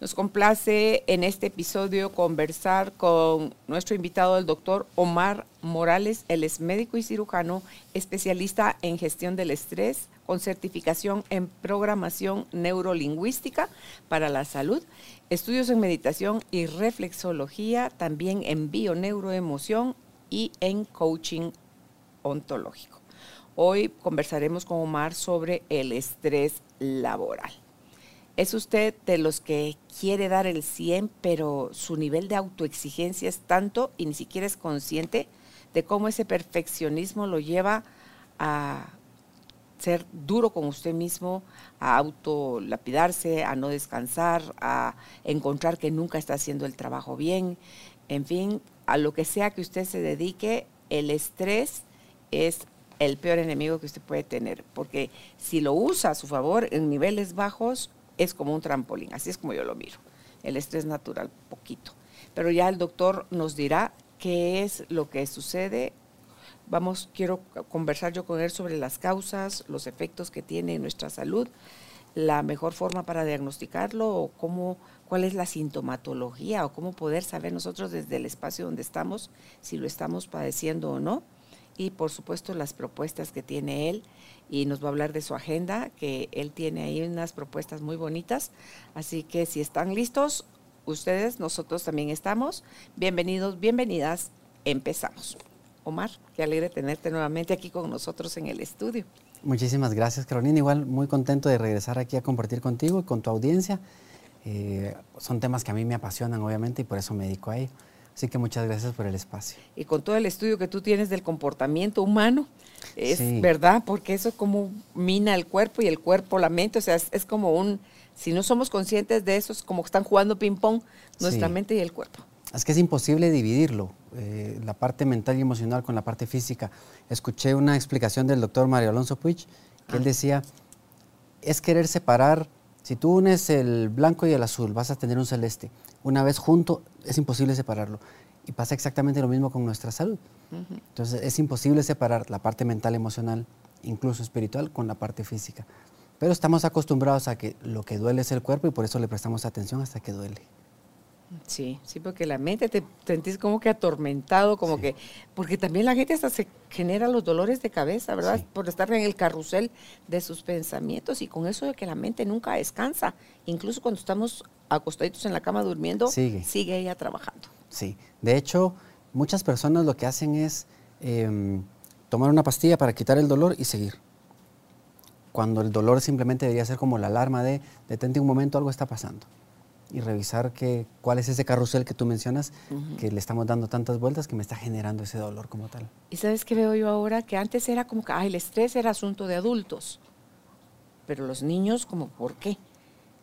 Nos complace en este episodio conversar con nuestro invitado, el doctor Omar Morales. Él es médico y cirujano, especialista en gestión del estrés, con certificación en programación neurolingüística para la salud, estudios en meditación y reflexología, también en bioneuroemoción y en coaching ontológico. Hoy conversaremos con Omar sobre el estrés laboral. ¿Es usted de los que quiere dar el 100, pero su nivel de autoexigencia es tanto y ni siquiera es consciente de cómo ese perfeccionismo lo lleva a ser duro con usted mismo, a autolapidarse, a no descansar, a encontrar que nunca está haciendo el trabajo bien? En fin, a lo que sea que usted se dedique, el estrés es el peor enemigo que usted puede tener, porque si lo usa a su favor en niveles bajos, es como un trampolín, así es como yo lo miro. El estrés natural, poquito. Pero ya el doctor nos dirá qué es lo que sucede. Vamos, quiero conversar yo con él sobre las causas, los efectos que tiene en nuestra salud, la mejor forma para diagnosticarlo o cómo, cuál es la sintomatología o cómo poder saber nosotros desde el espacio donde estamos si lo estamos padeciendo o no. Y por supuesto las propuestas que tiene él y nos va a hablar de su agenda, que él tiene ahí unas propuestas muy bonitas. Así que si están listos, ustedes, nosotros también estamos. Bienvenidos, bienvenidas, empezamos. Omar, qué alegre tenerte nuevamente aquí con nosotros en el estudio. Muchísimas gracias, Carolina. Igual muy contento de regresar aquí a compartir contigo y con tu audiencia. Eh, son temas que a mí me apasionan, obviamente, y por eso me dedico a ello. Así que muchas gracias por el espacio. Y con todo el estudio que tú tienes del comportamiento humano, es verdad, porque eso como mina el cuerpo y el cuerpo la mente, o sea, es, como un, si no somos conscientes de eso, es como que están jugando ping-pong nuestra mente y el cuerpo. Es que es imposible dividirlo, eh, la parte mental y emocional con la parte física. Escuché una explicación del doctor Mario Alonso Puig, que él ah. decía, es querer separar, si tú unes el blanco y el azul, vas a tener un celeste una vez junto, es imposible separarlo. Y pasa exactamente lo mismo con nuestra salud. Entonces es imposible separar la parte mental, emocional, incluso espiritual, con la parte física. Pero estamos acostumbrados a que lo que duele es el cuerpo y por eso le prestamos atención hasta que duele. Sí, sí, porque la mente te sentís como que atormentado, como que, porque también la gente hasta se genera los dolores de cabeza, ¿verdad? Por estar en el carrusel de sus pensamientos y con eso de que la mente nunca descansa, incluso cuando estamos acostaditos en la cama durmiendo, sigue, sigue ella trabajando. Sí, de hecho, muchas personas lo que hacen es em, tomar una pastilla para quitar el dolor y seguir. Cuando el dolor simplemente debería ser como la alarma de detente un momento, algo está pasando y revisar que, cuál es ese carrusel que tú mencionas, que le estamos dando tantas vueltas que me está generando ese dolor como tal. Y sabes qué veo yo ahora, que antes era como que ay, el estrés era asunto de adultos, pero los niños como, ¿por qué?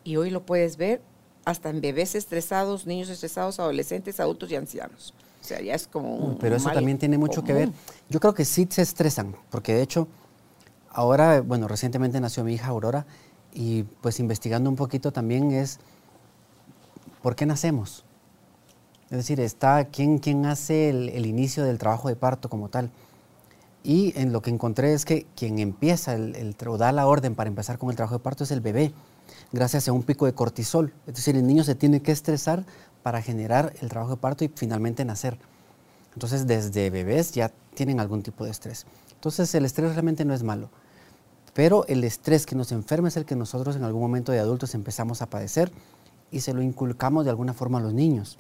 Y hoy lo puedes ver hasta en bebés estresados, niños estresados, adolescentes, adultos y ancianos. O sea, ya es como un... Pero eso también tiene mucho que ver. Yo creo que sí se estresan, porque de hecho, ahora, bueno, recientemente nació mi hija Aurora, y pues investigando un poquito también es ¿por qué nacemos? Es decir, está quién, quién hace el, inicio del trabajo de parto como tal. Y en lo que encontré es que quien empieza el, el, o da la orden para empezar con el trabajo de parto es el bebé, gracias a un pico de cortisol. Es decir, el niño se tiene que estresar para generar el trabajo de parto y finalmente nacer. Entonces, desde bebés ya tienen algún tipo de estrés. Entonces, el estrés realmente no es malo. Pero el estrés que nos enferma es el que nosotros en algún momento de adultos empezamos a padecer y se lo inculcamos de alguna forma a los niños.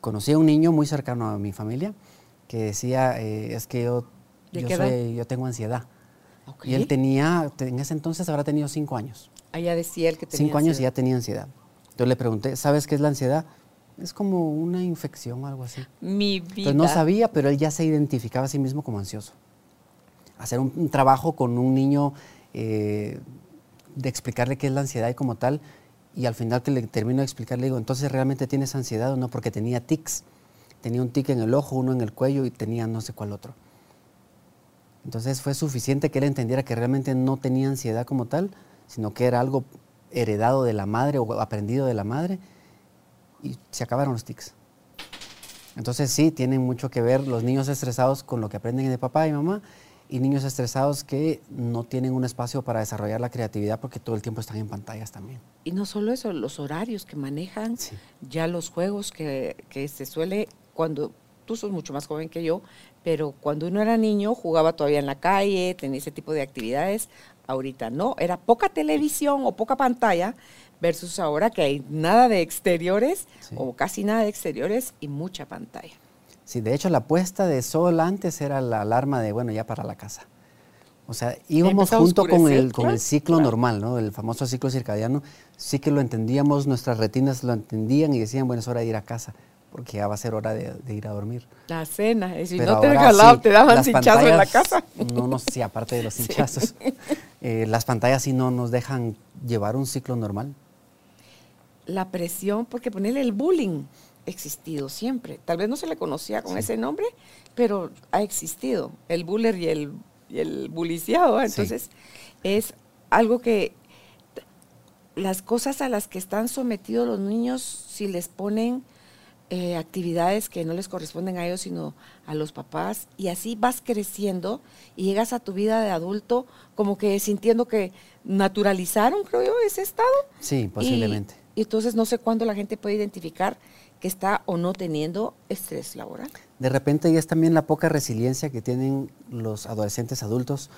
Conocí a un niño muy cercano a mi familia que decía, eh, es que yo, yo, tengo ansiedad. Y él tenía, en ese entonces habrá tenido cinco años. Ah, ya decía él que tenía Cinco años y ya tenía ansiedad. Entonces le pregunté, ¿sabes qué es la ansiedad? Es como una infección o algo así. Mi vida. Entonces no sabía, pero él ya se identificaba a sí mismo como ansioso. Hacer un, trabajo con un niño eh, de explicarle qué es la ansiedad y como tal, y al final que le termino de explicar, le digo, entonces realmente tienes ansiedad o no, porque tenía tics. Tenía un tic en el ojo, uno en el cuello y tenía no sé cuál otro. Entonces fue suficiente que él entendiera que realmente no tenía ansiedad como tal, sino que era algo heredado de la madre o aprendido de la madre y se acabaron los tics. Entonces sí, tienen mucho que ver los niños estresados con lo que aprenden de papá y mamá y niños estresados que no tienen un espacio para desarrollar la creatividad porque todo el tiempo están en pantallas también. Y no solo eso, los horarios que manejan, ya los juegos que, que se suele, cuando tú sos mucho más joven que yo, pero cuando uno era niño jugaba todavía en la calle, tenía ese tipo de actividades. Ahorita no, era poca televisión o poca pantalla versus ahora que hay nada de exteriores o casi nada de exteriores y mucha pantalla. Sí, de hecho la puesta de sol antes era la alarma de, bueno, ya para la casa. O sea, íbamos junto con el, con el ciclo normal, ¿no? El famoso ciclo circadiano. Sí que lo entendíamos, nuestras retinas lo entendían y decían, bueno, es hora de ir a casa, porque ya va a ser hora de, ir a dormir. La cena, y si no te jalado, te daban hinchazos en la casa. No, no, sí, aparte de los hinchazos. Eh, las pantallas sí no nos dejan llevar un ciclo normal la presión, porque ponerle el bullying existido siempre. Tal vez no se le conocía con ese nombre, pero ha existido el buller y el, y el buliciado. Entonces, es algo que las cosas a las que están sometidos los niños, si les ponen eh, actividades que no les corresponden a ellos, sino a los papás, y así vas creciendo y llegas a tu vida de adulto como que sintiendo que naturalizaron, creo yo, ese estado. Sí, posiblemente. Y entonces no sé cuándo la gente puede identificar que está o no teniendo estrés laboral. De repente ya es también la poca resiliencia que tienen los adolescentes adultos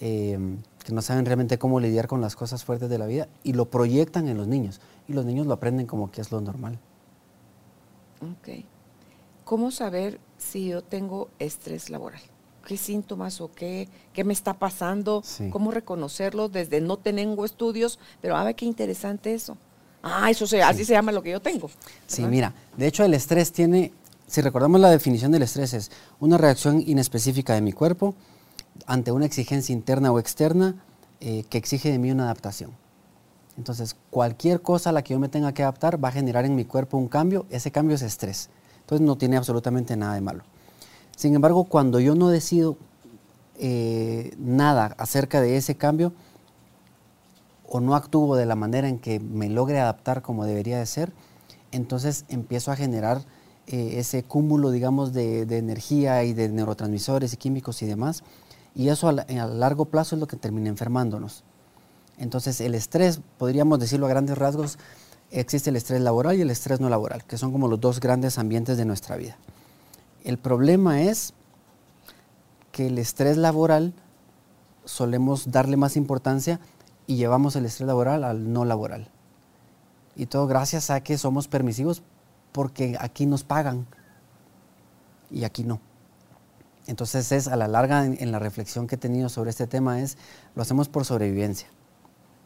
eh, que no saben realmente cómo lidiar con las cosas fuertes de la vida y lo proyectan en los niños. Y los niños lo aprenden como que es lo normal. Ok. ¿Cómo saber si yo tengo estrés laboral? ¿Qué síntomas o qué, qué me está pasando? ¿Cómo reconocerlo desde no tengo estudios? Pero a ver qué interesante eso. Ah, eso se, así se llama lo que yo tengo. Sí, mira, de hecho el estrés tiene, si recordamos la definición del estrés es una reacción inespecífica de mi cuerpo ante una exigencia interna o externa eh, que exige de mí una adaptación. Entonces, cualquier cosa a la que yo me tenga que adaptar va a generar en mi cuerpo un cambio, ese cambio es estrés. Entonces no tiene absolutamente nada de malo. Sin embargo, cuando yo no decido eh, nada acerca de ese cambio, o no actúo de la manera en que me logre adaptar como debería de ser, entonces empiezo a generar eh, ese cúmulo, digamos, de, energía y de neurotransmisores y químicos y demás, y eso a, largo plazo es lo que termina enfermándonos. Entonces el estrés, podríamos decirlo a grandes rasgos, existe el estrés laboral y el estrés no laboral, que son como los dos grandes ambientes de nuestra vida. El problema es que el estrés laboral solemos darle más importancia y llevamos el estrés laboral al no laboral. Y todo gracias a que somos permisivos porque aquí nos pagan y aquí no. Entonces es a la larga en, la reflexión que he tenido sobre este tema es lo hacemos por sobrevivencia.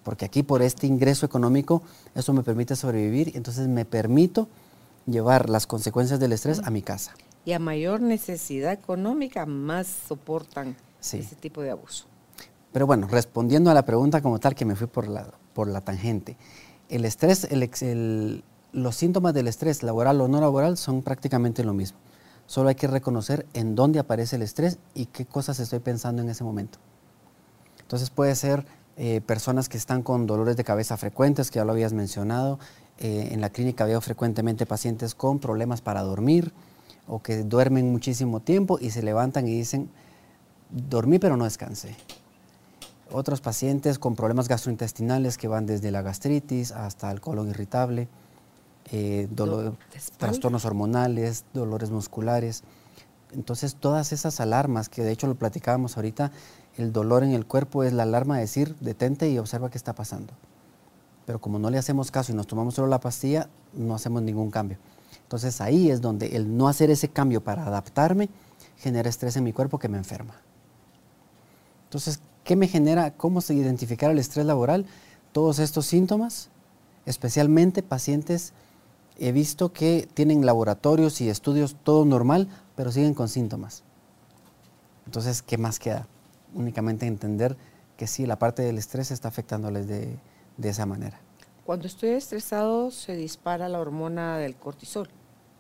Porque aquí por este ingreso económico eso me permite sobrevivir, entonces me permito llevar las consecuencias del estrés a mi casa. Y a mayor necesidad económica más soportan ese tipo de abuso. Pero bueno, respondiendo a la pregunta como tal que me fui por la, por la tangente, el estrés, los síntomas del estrés laboral o no laboral son prácticamente lo mismo. Solo hay que reconocer en dónde aparece el estrés y qué cosas estoy pensando en ese momento. Entonces puede ser eh, personas que están con dolores de cabeza frecuentes, que ya lo habías mencionado. Eh, en la clínica veo frecuentemente pacientes con problemas para dormir o que duermen muchísimo tiempo y se levantan y dicen, dormí pero no descansé otros pacientes con problemas gastrointestinales que van desde la gastritis hasta el colon irritable, eh, trastornos hormonales, dolores musculares. Entonces todas esas alarmas, que de hecho lo platicábamos ahorita, el dolor en el cuerpo es la alarma de decir, detente y observa qué está pasando. Pero como no le hacemos caso y nos tomamos solo la pastilla, no hacemos ningún cambio. Entonces ahí es donde el no hacer ese cambio para adaptarme genera estrés en mi cuerpo que me enferma. Entonces, ¿Qué me genera? ¿Cómo se identificar el estrés laboral? Todos estos síntomas, especialmente pacientes, he visto que tienen laboratorios y estudios todo normal, pero siguen con síntomas. Entonces, ¿qué más queda? Únicamente entender que sí, la parte del estrés está afectándoles de, de esa manera. Cuando estoy estresado se dispara la hormona del cortisol.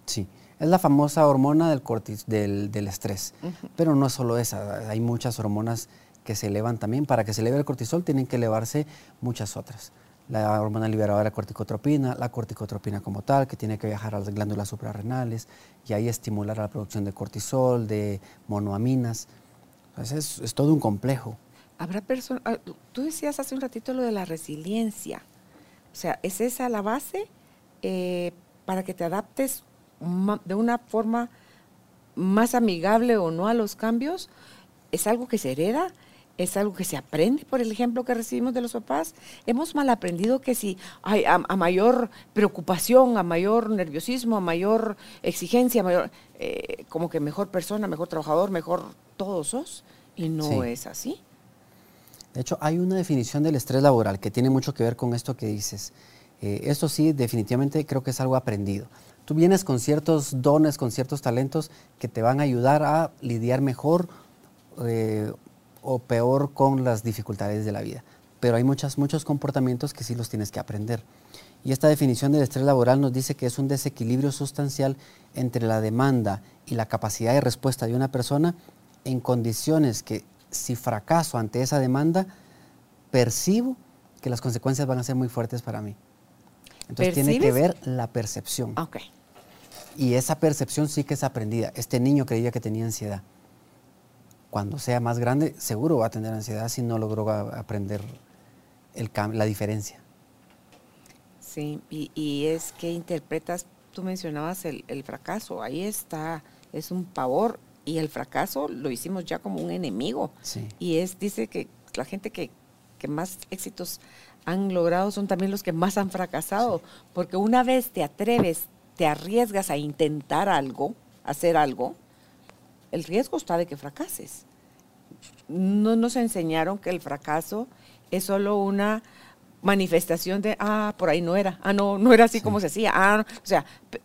Sí, Es la famosa hormona del, cortis, del, del estrés. Pero no es solo esa, hay muchas hormonas que se elevan también. Para que se eleve el cortisol tienen que elevarse muchas otras. La hormona liberadora corticotropina, la corticotropina como tal, que tiene que viajar a las glándulas suprarrenales y ahí estimular la producción de cortisol, de monoaminas. Entonces es, todo un complejo. Habrá personas, ah, tú decías hace un ratito lo de la resiliencia. O sea, ¿es esa la base eh, para que te adaptes de una forma más amigable o no a los cambios? ¿Es algo que se hereda? Es algo que se aprende por el ejemplo que recibimos de los papás. Hemos mal aprendido que si hay a, mayor preocupación, a mayor nerviosismo, a mayor exigencia, mayor, eh, como que mejor persona, mejor trabajador, mejor todos sos. Y no es así. De hecho, hay una definición del estrés laboral que tiene mucho que ver con esto que dices. Eh, esto sí, definitivamente creo que es algo aprendido. Tú vienes con ciertos dones, con ciertos talentos que te van a ayudar a lidiar mejor eh, o peor con las dificultades de la vida. Pero hay muchos, muchos comportamientos que sí los tienes que aprender. Y esta definición del estrés laboral nos dice que es un desequilibrio sustancial entre la demanda y la capacidad de respuesta de una persona en condiciones que si fracaso ante esa demanda, percibo que las consecuencias van a ser muy fuertes para mí. Entonces tiene que ver la percepción. Okay. Y esa percepción sí que es aprendida. Este niño creía que tenía ansiedad cuando sea más grande, seguro va a tener ansiedad si no logró aprender el, la diferencia. Sí, y, es que interpretas, tú mencionabas el, fracaso, ahí está, es un pavor, y el fracaso lo hicimos ya como un enemigo. Y es, dice que la gente que, más éxitos han logrado son también los que más han fracasado, porque una vez te atreves, te arriesgas a intentar algo, hacer algo, el riesgo está de que fracases. No nos enseñaron que el fracaso es solo una manifestación de, ah, por ahí no era, ah, no, no era así como se hacía, ah, o sea,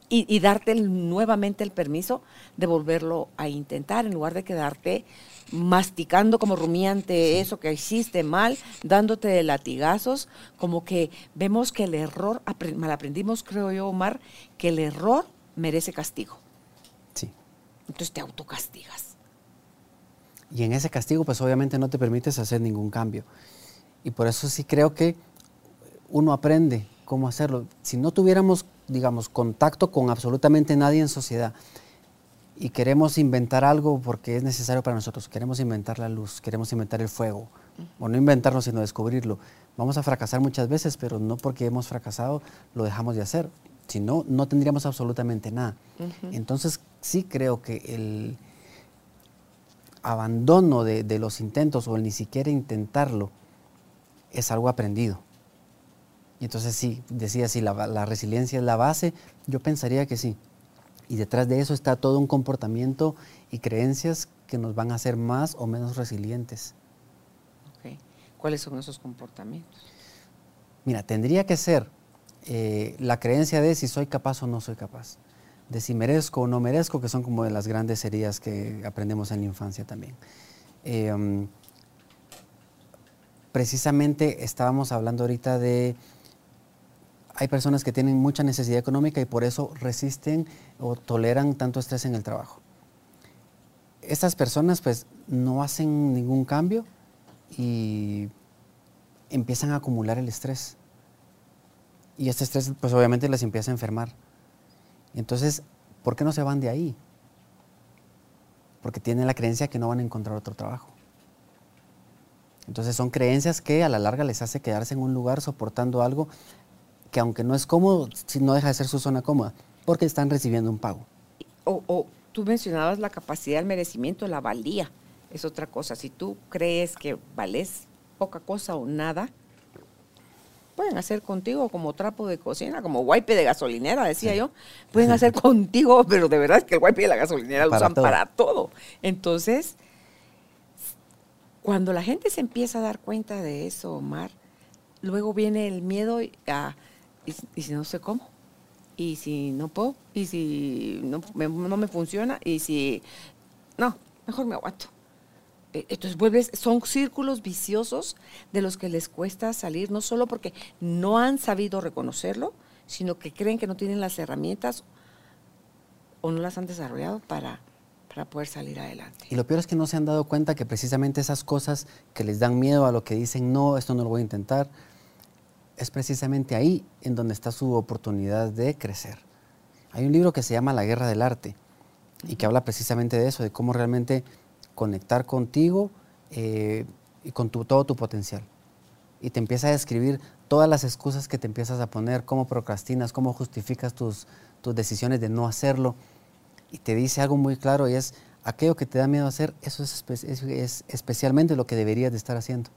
y, darte nuevamente el permiso de volverlo a intentar en lugar de quedarte masticando como rumiante eso que hiciste mal, dándote de latigazos, como que vemos que el error, mal aprendimos, creo yo, Omar, que el error merece castigo. Entonces te autocastigas. Y en ese castigo, pues obviamente no te permites hacer ningún cambio. Y por eso sí creo que uno aprende cómo hacerlo. Si no tuviéramos, digamos, contacto con absolutamente nadie en sociedad y queremos inventar algo porque es necesario para nosotros, queremos inventar la luz, queremos inventar el fuego, o no inventarlo, sino descubrirlo, vamos a fracasar muchas veces, pero no porque hemos fracasado lo dejamos de hacer. Si no, no tendríamos absolutamente nada. Entonces, sí creo que el abandono de, los intentos o el ni siquiera intentarlo es algo aprendido. Y entonces sí, decía, si la, la, resiliencia es la base, yo pensaría que sí. Y detrás de eso está todo un comportamiento y creencias que nos van a hacer más o menos resilientes. ¿Cuáles son esos comportamientos? Mira, tendría que ser eh, la creencia de si soy capaz o no soy capaz, de si merezco o no merezco, que son como de las grandes heridas que aprendemos en la infancia también. Em, precisamente estábamos hablando ahorita de, hay personas que tienen mucha necesidad económica y por eso resisten o toleran tanto estrés en el trabajo. Estas personas pues no hacen ningún cambio y empiezan a acumular el estrés y este estrés, pues obviamente les empieza a enfermar. Entonces, ¿por qué no se van de ahí? Porque tienen la creencia que no van a encontrar otro trabajo. Entonces son creencias que a la larga les hace quedarse en un lugar soportando algo que aunque no es cómodo, no deja de ser su zona cómoda, porque están recibiendo un pago. O, o tú mencionabas la capacidad del merecimiento, la valía, es otra cosa. Si tú crees que vales poca cosa o nada, pueden hacer contigo como trapo de cocina, como wipe de gasolinera, decía yo. Pueden hacer contigo, pero de verdad es que el wipe de la gasolinera lo usan para todo. Entonces, cuando la gente se empieza a dar cuenta de eso, Omar, luego viene el miedo a, y, si no sé cómo, y si no puedo, y si no no me funciona, y si, no, mejor me aguanto. Eh, entonces vuelves, son círculos viciosos de los que les cuesta salir, no solo porque no han sabido reconocerlo, sino que creen que no tienen las herramientas o no las han desarrollado para, para poder salir adelante. Y lo peor es que no se han dado cuenta que precisamente esas cosas que les dan miedo a lo que dicen, no, esto no lo voy a intentar, es precisamente ahí en donde está su oportunidad de crecer. Hay un libro que se llama La Guerra del Arte y que habla precisamente de eso, de cómo realmente conectar contigo eh, y con todo tu potencial. Y te empieza a describir todas las excusas que te empiezas a poner, cómo procrastinas, cómo justificas tus, tus decisiones de no hacerlo. Y te dice algo muy claro y es, aquello que te da miedo hacer, eso es, es especialmente lo que deberías de estar haciendo.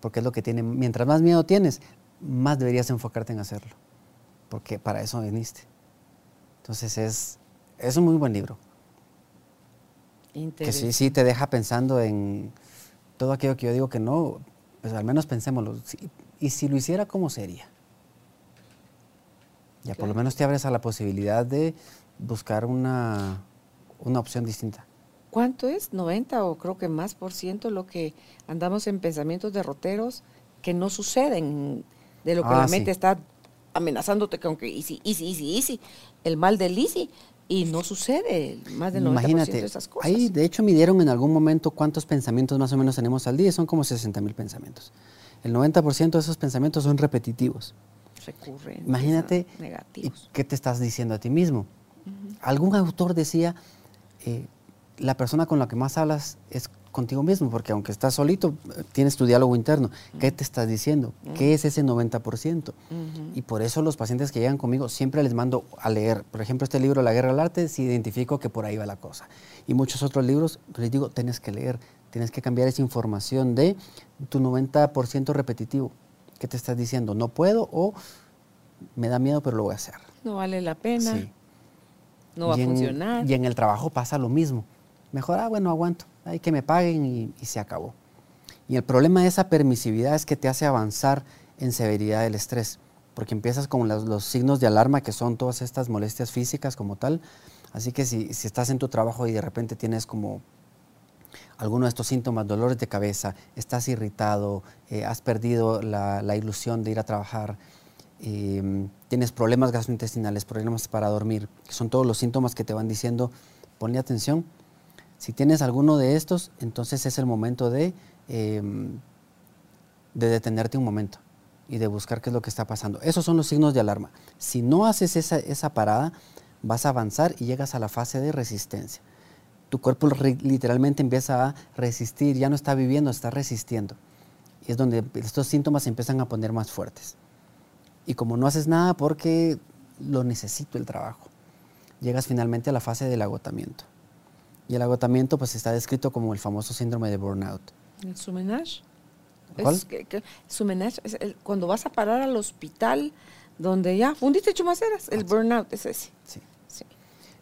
Porque es lo que tiene, mientras más miedo tienes, más deberías enfocarte en hacerlo. Porque para eso viniste. Entonces es, es un muy buen libro. Que sí, sí te deja pensando en todo aquello que yo digo que no, pues al menos pensémoslo. Y si lo hiciera, ¿cómo sería? Ya por lo menos te abres a la posibilidad de buscar una, una opción distinta. ¿Cuánto es? ¿90 o creo que más por ciento lo que andamos en pensamientos derroteros que no suceden? De lo que la ah, mente está amenazándote con que easy, easy, easy, easy. El mal del easy. Y no sucede más del 90% Imagínate, de esas cosas. Ahí, de hecho, midieron en algún momento cuántos pensamientos más o menos tenemos al día. Son como 60 mil pensamientos. El 90% de esos pensamientos son repetitivos. Recurrentes. Imagínate, negativos. ¿qué te estás diciendo a ti mismo? Algún autor decía, eh, la persona con la que más hablas es contigo mismo, porque aunque estás solito, tienes tu diálogo interno. ¿Qué te estás diciendo? ¿Qué es ese 90%? Y por eso los pacientes que llegan conmigo siempre les mando a leer. Por ejemplo, este libro, La Guerra del Arte, si identifico que por ahí va la cosa. Y muchos otros libros, les digo, tienes que leer, tienes que cambiar esa información de tu 90% repetitivo. ¿Qué te estás diciendo? No puedo o me da miedo, pero lo voy a hacer. No vale la pena. No va a funcionar. Y en el trabajo pasa lo mismo. Mejor, ah, bueno, aguanto hay que me paguen y, se acabó. Y el problema de esa permisividad es que te hace avanzar en severidad del estrés, porque empiezas con los, signos de alarma que son todas estas molestias físicas como tal. Así que si, estás en tu trabajo y de repente tienes como alguno de estos síntomas, dolores de cabeza, estás irritado, eh, has perdido la, ilusión de ir a trabajar, em, tienes problemas gastrointestinales, problemas para dormir, que son todos los síntomas que te van diciendo, ponle atención, si tienes alguno de estos, entonces es el momento de, em, de detenerte un momento y de buscar qué es lo que está pasando. Esos son los signos de alarma. Si no haces esa, esa parada, vas a avanzar y llegas a la fase de resistencia. Tu cuerpo literalmente empieza a resistir, ya no está viviendo, está resistiendo. Y es donde estos síntomas se empiezan a poner más fuertes. Y como no haces nada porque lo necesito el trabajo, llegas finalmente a la fase del agotamiento. Y el agotamiento pues está descrito como el famoso síndrome de burnout. ¿El sumenage? ¿Cuál? Es que, sumenage es cuando vas a parar al hospital donde ya fundiste chumaceras, el ah, burnout es ese. Sí. sí.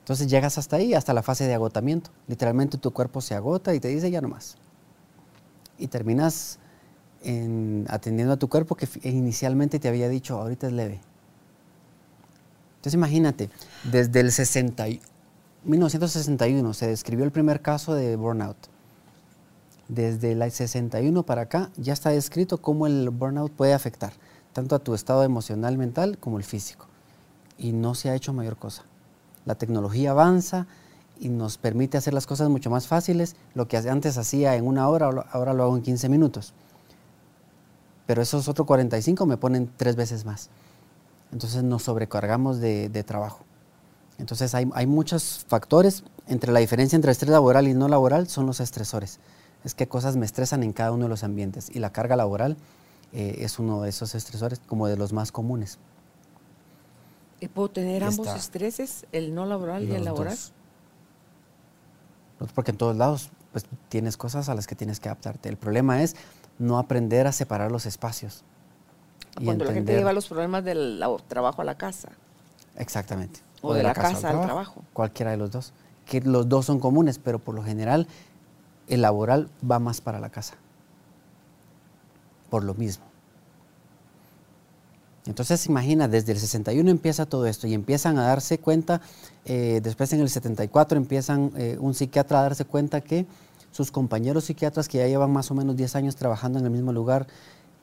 Entonces llegas hasta ahí, hasta la fase de agotamiento. Literalmente tu cuerpo se agota y te dice ya no más. Y terminas en, atendiendo a tu cuerpo que inicialmente te había dicho ahorita es leve. Entonces imagínate, desde el 61 1961 se describió el primer caso de burnout. Desde el 61 para acá ya está descrito cómo el burnout puede afectar tanto a tu estado emocional, mental como el físico. Y no se ha hecho mayor cosa. La tecnología avanza y nos permite hacer las cosas mucho más fáciles. Lo que antes hacía en una hora, ahora lo hago en 15 minutos. Pero esos otros 45 me ponen tres veces más. Entonces nos sobrecargamos de, de trabajo. Entonces hay, muchos factores. Entre la diferencia entre estrés laboral y no laboral son los estresores. Es que cosas me estresan en cada uno de los ambientes. Y la carga laboral eh, es uno de esos estresores como de los más comunes. ¿Y puedo tener ambos estreses, el no laboral y el laboral? Porque en todos lados pues, tienes cosas a las que tienes que adaptarte. El problema es no aprender a separar los espacios. Cuando la gente lleva los problemas del trabajo a la casa. Exactamente. O, de, la, casa, al, trabajo. Cualquiera de los dos. Que los dos son comunes, pero por lo general el laboral va más para la casa. Por lo mismo. Entonces, imagina, desde el 61 empieza todo esto y empiezan a darse cuenta, eh, después en el 74 empiezan eh, un psiquiatra a darse cuenta que sus compañeros psiquiatras que ya llevan más o menos 10 años trabajando en el mismo lugar,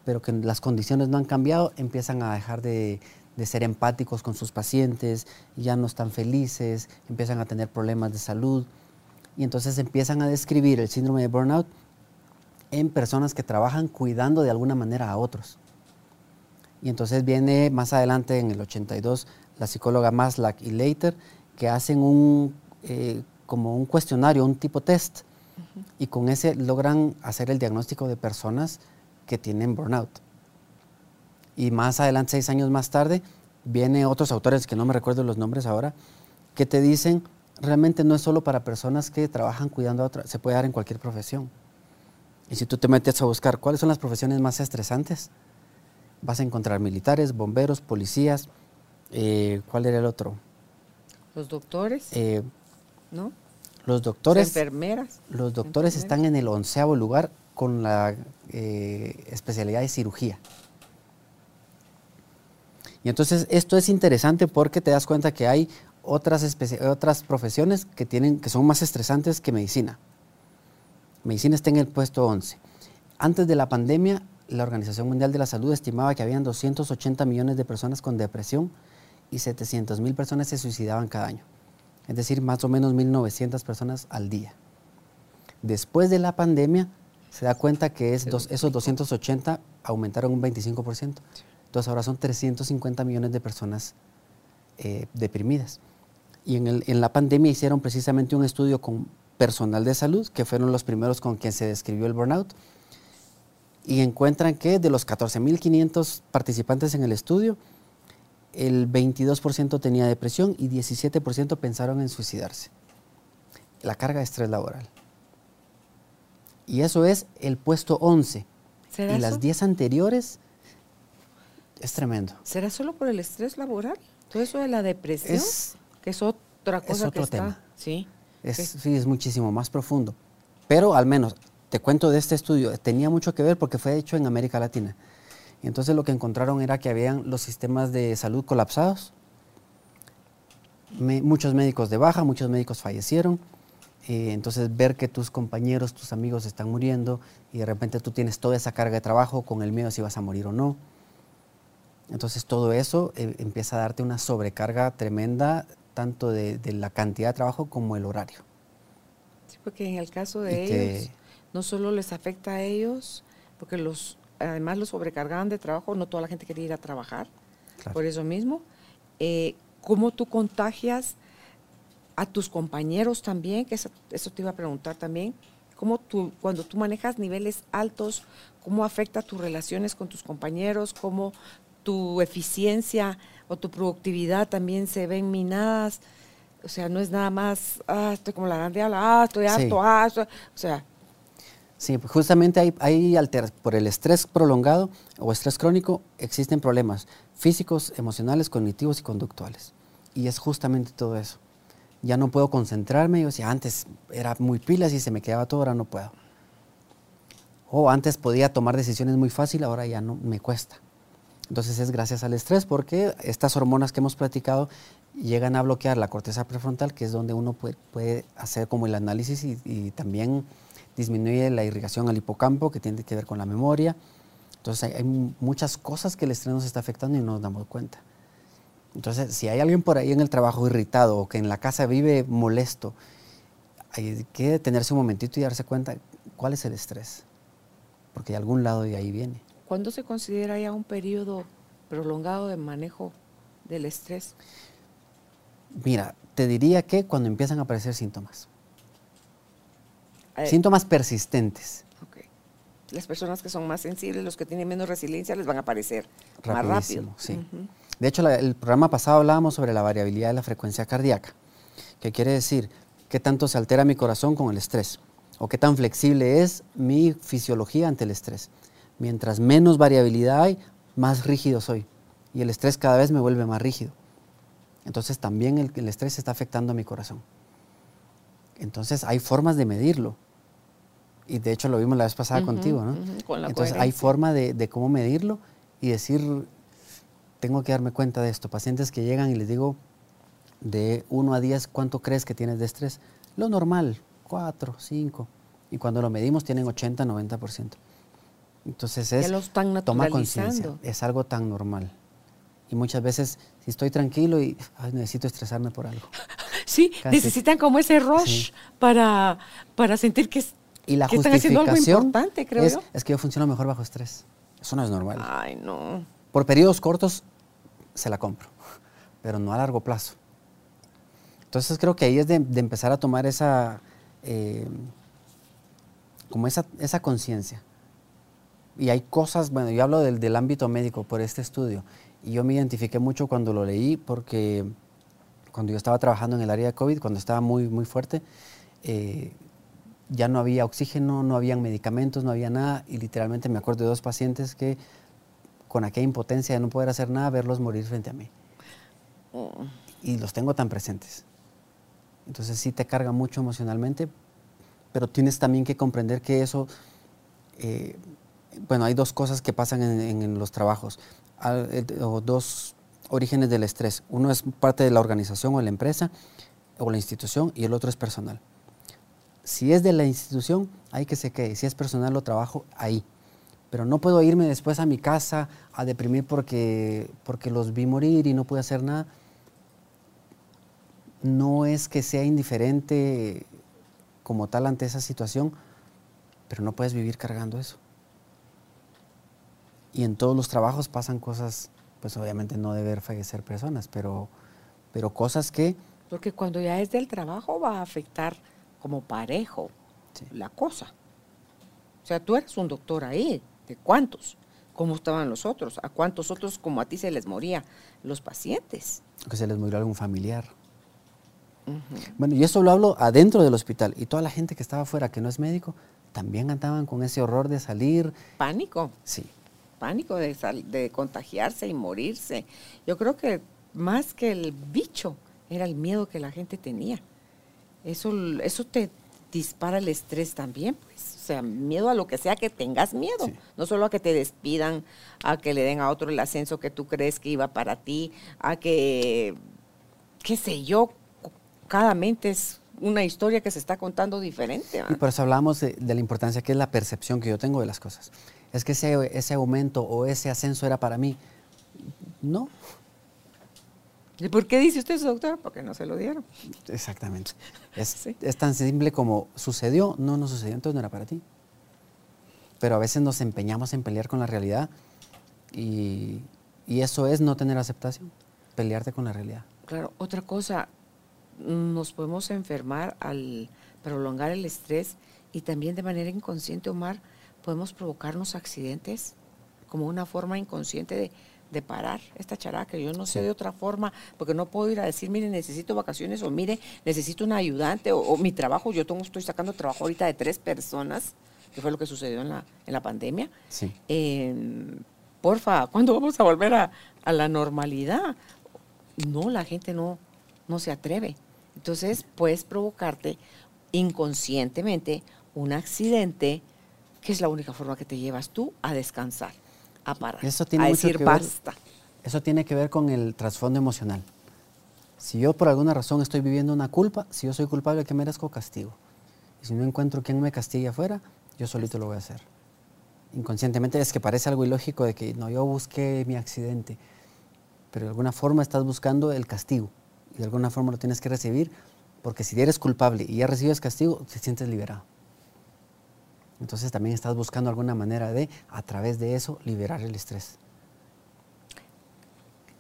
pero que las condiciones no han cambiado, empiezan a dejar de, de ser empáticos con sus pacientes, ya no están felices, empiezan a tener problemas de salud y entonces empiezan a describir el síndrome de burnout en personas que trabajan cuidando de alguna manera a otros. Y entonces viene más adelante en el 82 la psicóloga Maslach y Leiter que hacen un, eh, como un cuestionario, un tipo test, y con ese logran hacer el diagnóstico de personas que tienen burnout. Y más adelante, seis años más tarde, vienen otros autores que no me recuerdo los nombres ahora, que te dicen, realmente no es solo para personas que trabajan cuidando a otras, se puede dar en cualquier profesión. Y si tú te metes a buscar cuáles son las profesiones más estresantes, vas a encontrar militares, bomberos, policías, eh, ¿cuál era el otro? Los doctores, Eh, ¿no? los doctores, enfermeras. los doctores están en el onceavo lugar con la eh, especialidad de cirugía. Y entonces esto es interesante porque te das cuenta que hay otras, otras profesiones que, tienen, que son más estresantes que medicina. Medicina está en el puesto 11. Antes de la pandemia, la Organización Mundial de la Salud estimaba que habían 280 millones de personas con depresión y 700 mil personas se suicidaban cada año. Es decir, más o menos 1.900 personas al día. Después de la pandemia, se da cuenta que es dos- esos 280 aumentaron un 25%. Entonces ahora son 350 millones de personas eh, deprimidas. Y en, el- en la pandemia hicieron precisamente un estudio con personal de salud, que fueron los primeros con quien se describió el burnout, y encuentran que de los 14.500 participantes en el estudio, el 22% tenía depresión y 17% pensaron en suicidarse. La carga de estrés laboral. Y eso es el puesto 11. ¿Será Y las eso? 10 anteriores es tremendo. ¿Será solo por el estrés laboral? Todo eso de la depresión, Es- que es otra cosa otro que está. tema. Sí. Es. Sí, es muchísimo más profundo. Pero al menos, te cuento de este estudio, tenía mucho que ver porque fue hecho en América Latina. Y entonces lo que encontraron era que habían los sistemas de salud colapsados, me- muchos médicos de baja, muchos médicos fallecieron. eh, entonces ver que tus compañeros, tus amigos están muriendo y de repente tú tienes toda esa carga de trabajo con el miedo si vas a morir o no. Entonces todo eso eh, empieza a darte una sobrecarga tremenda, tanto de, de la cantidad de trabajo como el horario. Sí, porque en el caso de ellos, no solo les afecta a ellos, porque los además los sobrecargaban de trabajo, no toda la gente quería ir a trabajar, Claro. por eso mismo. Eh, ¿Cómo tú contagias a tus compañeros también? Que eso, eso te iba a preguntar también. ¿Cómo tú, cuando tú manejas niveles altos, cómo afecta tus relaciones con tus compañeros? ¿Cómo tu eficiencia o tu productividad también se ven minadas? O sea, no es nada más, ah, estoy como la grande ah, estoy Sí. harto, ah, estoy-". o sea, Sí, pues justamente hay, hay alter- por el estrés prolongado o estrés crónico existen problemas físicos, emocionales, cognitivos y conductuales. Y es justamente todo eso. Ya no puedo concentrarme, yo decía, antes era muy pilas y se me quedaba todo, ahora no puedo. O antes podía tomar decisiones muy fácil, ahora ya no me cuesta. Entonces es gracias al estrés porque estas hormonas que hemos platicado llegan a bloquear la corteza prefrontal, que es donde uno puede, hacer como el análisis y, también disminuye la irrigación al hipocampo, que tiene que ver con la memoria. Entonces hay, hay mu- muchas cosas que el estrés nos está afectando y no nos damos cuenta. Entonces, si hay alguien por ahí en el trabajo irritado o que en la casa vive molesto, hay que detenerse un momentito y darse cuenta cuál es el estrés. Porque de algún lado de ahí viene. ¿Cuándo se considera ya un periodo prolongado de manejo del estrés? Mira, te diría que cuando empiezan a aparecer síntomas. Eh, Síntomas persistentes. ok. Las personas que son más sensibles, los que tienen menos resiliencia, les van a aparecer más rápido. De hecho, la- el programa pasado hablábamos sobre la variabilidad de la frecuencia cardíaca, que quiere decir qué tanto se altera mi corazón con el estrés o qué tan flexible es mi fisiología ante el estrés. Mientras menos variabilidad hay, más rígido soy y el estrés cada vez me vuelve más rígido. Entonces también el, el estrés está afectando a mi corazón. Entonces hay formas de medirlo. Y de hecho lo vimos la vez pasada contigo, ¿no? ujú, con la Entonces hay forma de, de cómo medirlo y decir, tengo que darme cuenta de esto. Pacientes que llegan y les digo, de 1 a 10, ¿cuánto crees que tienes de estrés? Lo normal, 4, 5. Y cuando lo medimos tienen 80, 90%. Entonces Ya es, lo están toma conciencia, es algo tan normal. Y muchas veces, si estoy tranquilo y necesito estresarme por algo. Sí, necesitan como ese rush para, para sentir que, y la están haciendo algo importante, creo es, yo. Es que yo funciono mejor bajo estrés. Eso no es normal. Ay, no. Por periodos cortos se la compro, pero no a largo plazo. Entonces creo que ahí es de, empezar a tomar esa, eh, como esa, esa conciencia. Y hay cosas, bueno, yo hablo del, del ámbito médico por este estudio, y yo me identifiqué mucho cuando lo leí porque cuando yo estaba trabajando en el área de COVID, cuando estaba muy, muy fuerte, eh, ya no había oxígeno, no había medicamentos, no había nada, y literalmente me acuerdo de dos pacientes que con aquella impotencia de no poder hacer nada, verlos morir frente a mí. Oh. Y los tengo tan presentes. Entonces sí te carga mucho emocionalmente, pero tienes también que comprender que eso, eh, bueno, hay dos cosas que pasan en, los trabajos, o dos orígenes del estrés. Uno es parte de la organización o la empresa o la institución y el otro es personal. Si es de la institución, hay que se quede. Si es personal, lo trabajo ahí. Pero no puedo irme después a mi casa a deprimir porque, porque los vi morir y no pude hacer nada no es que sea indiferente como tal ante esa situación, pero no puedes vivir cargando eso. Y en todos los trabajos pasan cosas, pues obviamente no debe fallecer personas, pero, pero cosas que... Porque cuando ya es del trabajo va a afectar como parejo la cosa. O sea, tú eres un doctor ahí, ¿de cuántos? ¿Cómo estaban los otros? ¿A cuántos otros como a ti se les moría los pacientes? Que se les murió algún familiar. Bueno, y eso lo hablo adentro del hospital. Y toda la gente que estaba afuera, que no es médico, también andaban con ese horror de salir. Pánico. Sí. Pánico de, de contagiarse y morirse. Yo creo que más que el bicho, era el miedo que la gente tenía. Eso, eso te dispara el estrés también, pues. O sea, miedo a lo que sea que tengas miedo. No solo a que te despidan, a que le den a otro el ascenso que tú crees que iba para ti, a que, qué sé yo, cada mente es una historia que se está contando diferente. Y por eso hablamos de, la importancia que es la percepción que yo tengo de las cosas. Es que ese, ese aumento o ese ascenso era para mí. No. ¿Y por qué dice usted eso, doctora? Porque no se lo dieron. Exactamente. Es, es tan simple como sucedió, no, no sucedió, entonces no era para ti. Pero a veces nos empeñamos en pelear con la realidad y, y eso es no tener aceptación, pelearte con la realidad. Claro, otra cosa, nos podemos enfermar al prolongar el estrés y también de manera inconsciente, Omar, podemos provocarnos accidentes como una forma inconsciente de, parar esta characa. Yo no sé de otra forma, porque no puedo ir a decir, mire, necesito vacaciones o mire, necesito un ayudante o, mi trabajo. Yo tengo, estoy sacando trabajo ahorita de tres personas, que fue lo que sucedió en la, en la pandemia. Sí. porfa, ¿cuándo vamos a volver a, a la normalidad? No, la gente no, no se atreve. Entonces puedes provocarte inconscientemente un accidente que es la única forma que te llevas tú a descansar, a parar, eso tiene a decir basta. eso tiene que ver con el trasfondo emocional. Si yo por alguna razón estoy viviendo una culpa, si yo soy culpable, ¿qué merezco? Castigo. Y si no encuentro quien me castigue afuera, yo solito lo voy a hacer. Inconscientemente es que parece algo ilógico de que no, yo busqué mi accidente, pero de alguna forma estás buscando el castigo de alguna forma lo tienes que recibir, porque si eres culpable y ya recibes castigo, te sientes liberado. Entonces también estás buscando alguna manera de, a través de eso, liberar el estrés.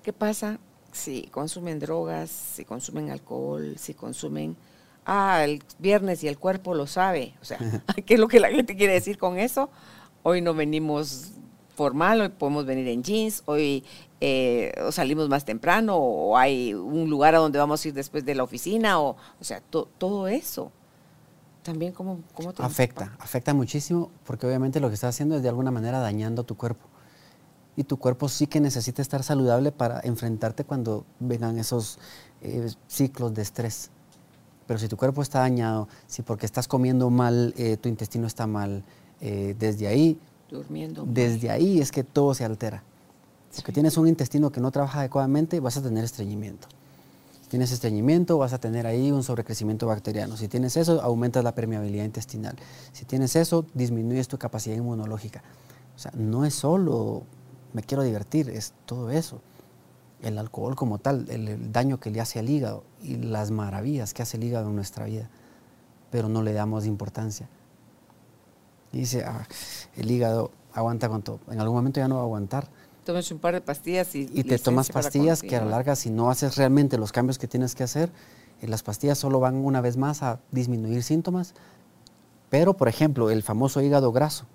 ¿Qué pasa si consumen drogas, si consumen alcohol, si consumen... Ah, el viernes y el cuerpo lo sabe. O sea, ¿qué es lo que la gente quiere decir con eso? Hoy no venimos formal, hoy podemos venir en jeans, hoy eh, salimos más temprano, o hay un lugar a donde vamos a ir después de la oficina, o, o sea, todo eso. También, ¿cómo, cómo te Afecta, afecta muchísimo, porque obviamente lo que estás haciendo es de alguna manera dañando tu cuerpo. Y tu cuerpo sí que necesita estar saludable para enfrentarte cuando vengan esos eh, ciclos de estrés. Pero si tu cuerpo está dañado, si porque estás comiendo mal, eh, tu intestino está mal, desde ahí durmiendo. Desde ahí es que todo se altera. Porque tienes un intestino que no trabaja adecuadamente, vas a tener estreñimiento. Tienes estreñimiento, vas a tener ahí un sobrecrecimiento bacteriano. Si tienes eso, aumentas la permeabilidad intestinal. Si tienes eso, disminuyes tu capacidad inmunológica. O sea, no es solo me quiero divertir, es todo eso. el alcohol como tal, el, daño que le hace al hígado y las maravillas que hace el hígado en nuestra vida, pero no le damos importancia. dice, ah, el hígado aguanta todo, en algún momento ya no va a aguantar. Tomes un par de pastillas y... Y te tomas pastillas que a la larga, si no haces realmente los cambios que tienes que hacer, eh, las pastillas solo van una vez más a disminuir síntomas. Pero, por ejemplo, el famoso hígado graso,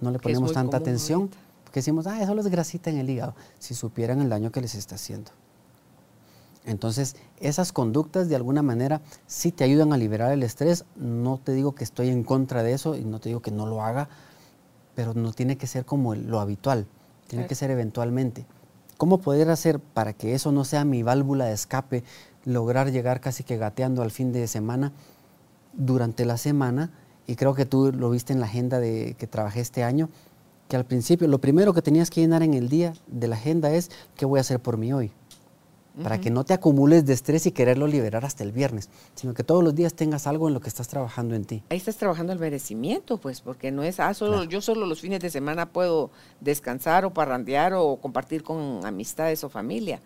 no le ponemos tanta atención. Porque decimos, ah, eso es grasita en el hígado, si supieran el daño que les está haciendo. Entonces, esas conductas de alguna manera sí te ayudan a liberar el estrés. No te digo que estoy en contra de eso y no te digo que no lo haga, pero no tiene que ser como lo habitual, tiene que ser eventualmente. ¿Cómo poder hacer para que eso no sea mi válvula de escape, lograr llegar casi que gateando al fin de semana durante la semana? Y creo que tú lo viste en la agenda de, que trabajé este año, que al principio lo primero que tenías que llenar en el día de la agenda es qué voy a hacer por mí hoy. Para que no te acumules de estrés y quererlo liberar hasta el viernes, sino que todos los días tengas algo en lo que estás trabajando en ti. Ahí estás trabajando el merecimiento, pues, porque no es, ah, solo, yo solo los fines de semana puedo descansar o parrandear o compartir con amistades o familia.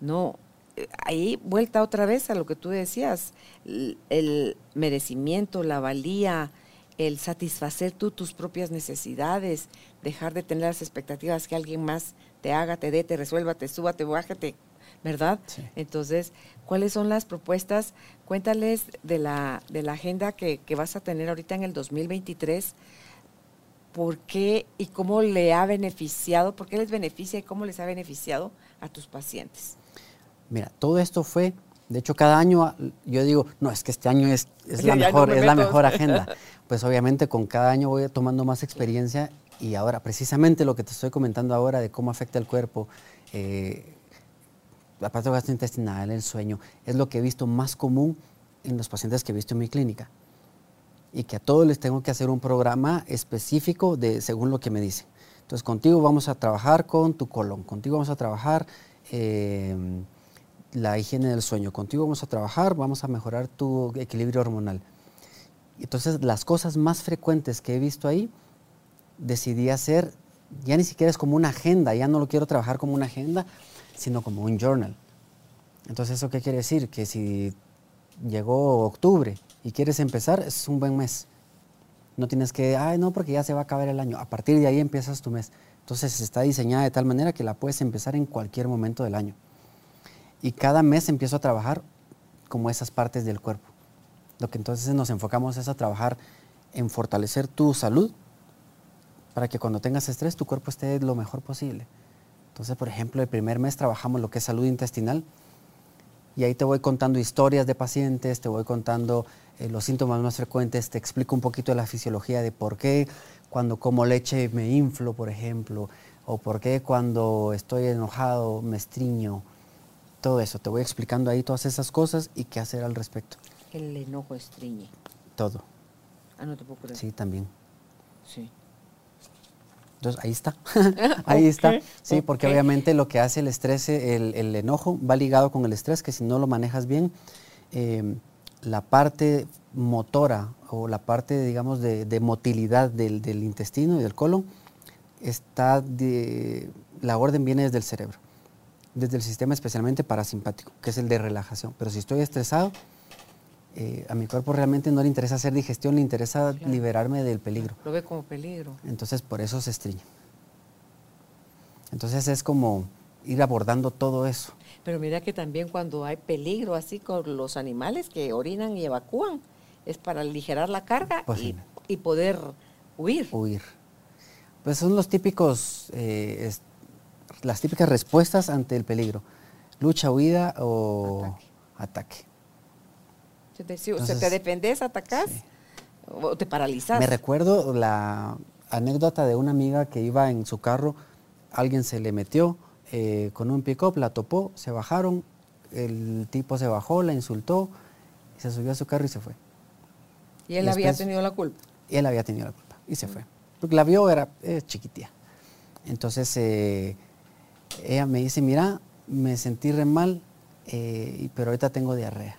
No, eh, ahí vuelta otra vez a lo que tú decías, el merecimiento, la valía, el satisfacer tú tus propias necesidades, dejar de tener las expectativas que alguien más te haga, te dé, te resuelva, te suba, te bájate, ¿verdad? Entonces, ¿cuáles son las propuestas? Cuéntales de la, de la agenda que, vas a tener ahorita en el 2023. ¿Por qué y cómo le ha beneficiado? ¿Por qué les beneficia y cómo les ha beneficiado a tus pacientes? Mira, todo esto fue de hecho, cada año yo digo, no, es que este año es, la, mejor, es la mejor agenda. Pues obviamente con cada año voy tomando más experiencia y ahora, precisamente lo que te estoy comentando ahora de cómo afecta el cuerpo, eh, la parte gastrointestinal, el sueño, es lo que he visto más común en los pacientes que he visto en mi clínica. Y que a todos les tengo que hacer un programa específico de, según lo que me dicen. Entonces, contigo vamos a trabajar con tu colon, contigo vamos a trabajar... Eh, la higiene del sueño. Contigo vamos a trabajar, vamos a mejorar tu equilibrio hormonal. Entonces, las cosas más frecuentes que he visto ahí, decidí hacer, ya ni siquiera es como una agenda, ya no lo quiero trabajar como una agenda, sino como un journal. Entonces, ¿eso qué quiere decir? Que si llegó octubre y quieres empezar, es un buen mes. No tienes que, ay, no, porque ya se va a acabar el año. A partir de ahí empiezas tu mes. Entonces, está diseñada de tal manera que la puedes empezar en cualquier momento del año. Y cada mes empiezo a trabajar como esas partes del cuerpo. Lo que entonces nos enfocamos es a trabajar en fortalecer tu salud para que cuando tengas estrés tu cuerpo esté lo mejor posible. Entonces, por ejemplo, el primer mes trabajamos lo que es salud intestinal y ahí te voy contando historias de pacientes, te voy contando eh, los síntomas más frecuentes, te explico un poquito de la fisiología de por qué cuando como leche me inflo, por ejemplo, o por qué cuando estoy enojado me estriño, todo eso. Te voy explicando ahí todas esas cosas y qué hacer al respecto. El enojo estriñe. Todo. Ah, no te puedo creer. Sí, también. Sí. Entonces, ahí está. ahí está. Sí, porque obviamente lo que hace el estrés, el, enojo, va ligado con el estrés, que si no lo manejas bien, em, la parte motora o la parte, digamos, de, motilidad del, del, intestino y del colon, está de, la orden viene desde el cerebro desde el sistema especialmente parasimpático, que es el de relajación. Pero si estoy estresado, eh, a mi cuerpo realmente no le interesa hacer digestión, le interesa liberarme del peligro. Lo ve como peligro. Entonces por eso se estriñe. Entonces es como ir abordando todo eso. Pero mira que también cuando hay peligro así con los animales que orinan y evacúan, es para aligerar la carga pues y, poder huir. Huir. Pues son los típicos eh, las típicas respuestas ante el peligro. Lucha, huida o ataque. O sea, te defendes, atacas o te paralizas. Me recuerdo la anécdota de una amiga que iba en su carro, alguien se le metió eh, con un pick-up, la topó, se bajaron, el tipo se bajó, la insultó, se subió a su carro y se fue. ¿Y él había tenido la culpa? Y él había tenido la culpa y se fue. Porque la vio, era chiquitía. Entonces, eh, ella me dice, mira, me sentí re mal, eh, pero ahorita tengo diarrea.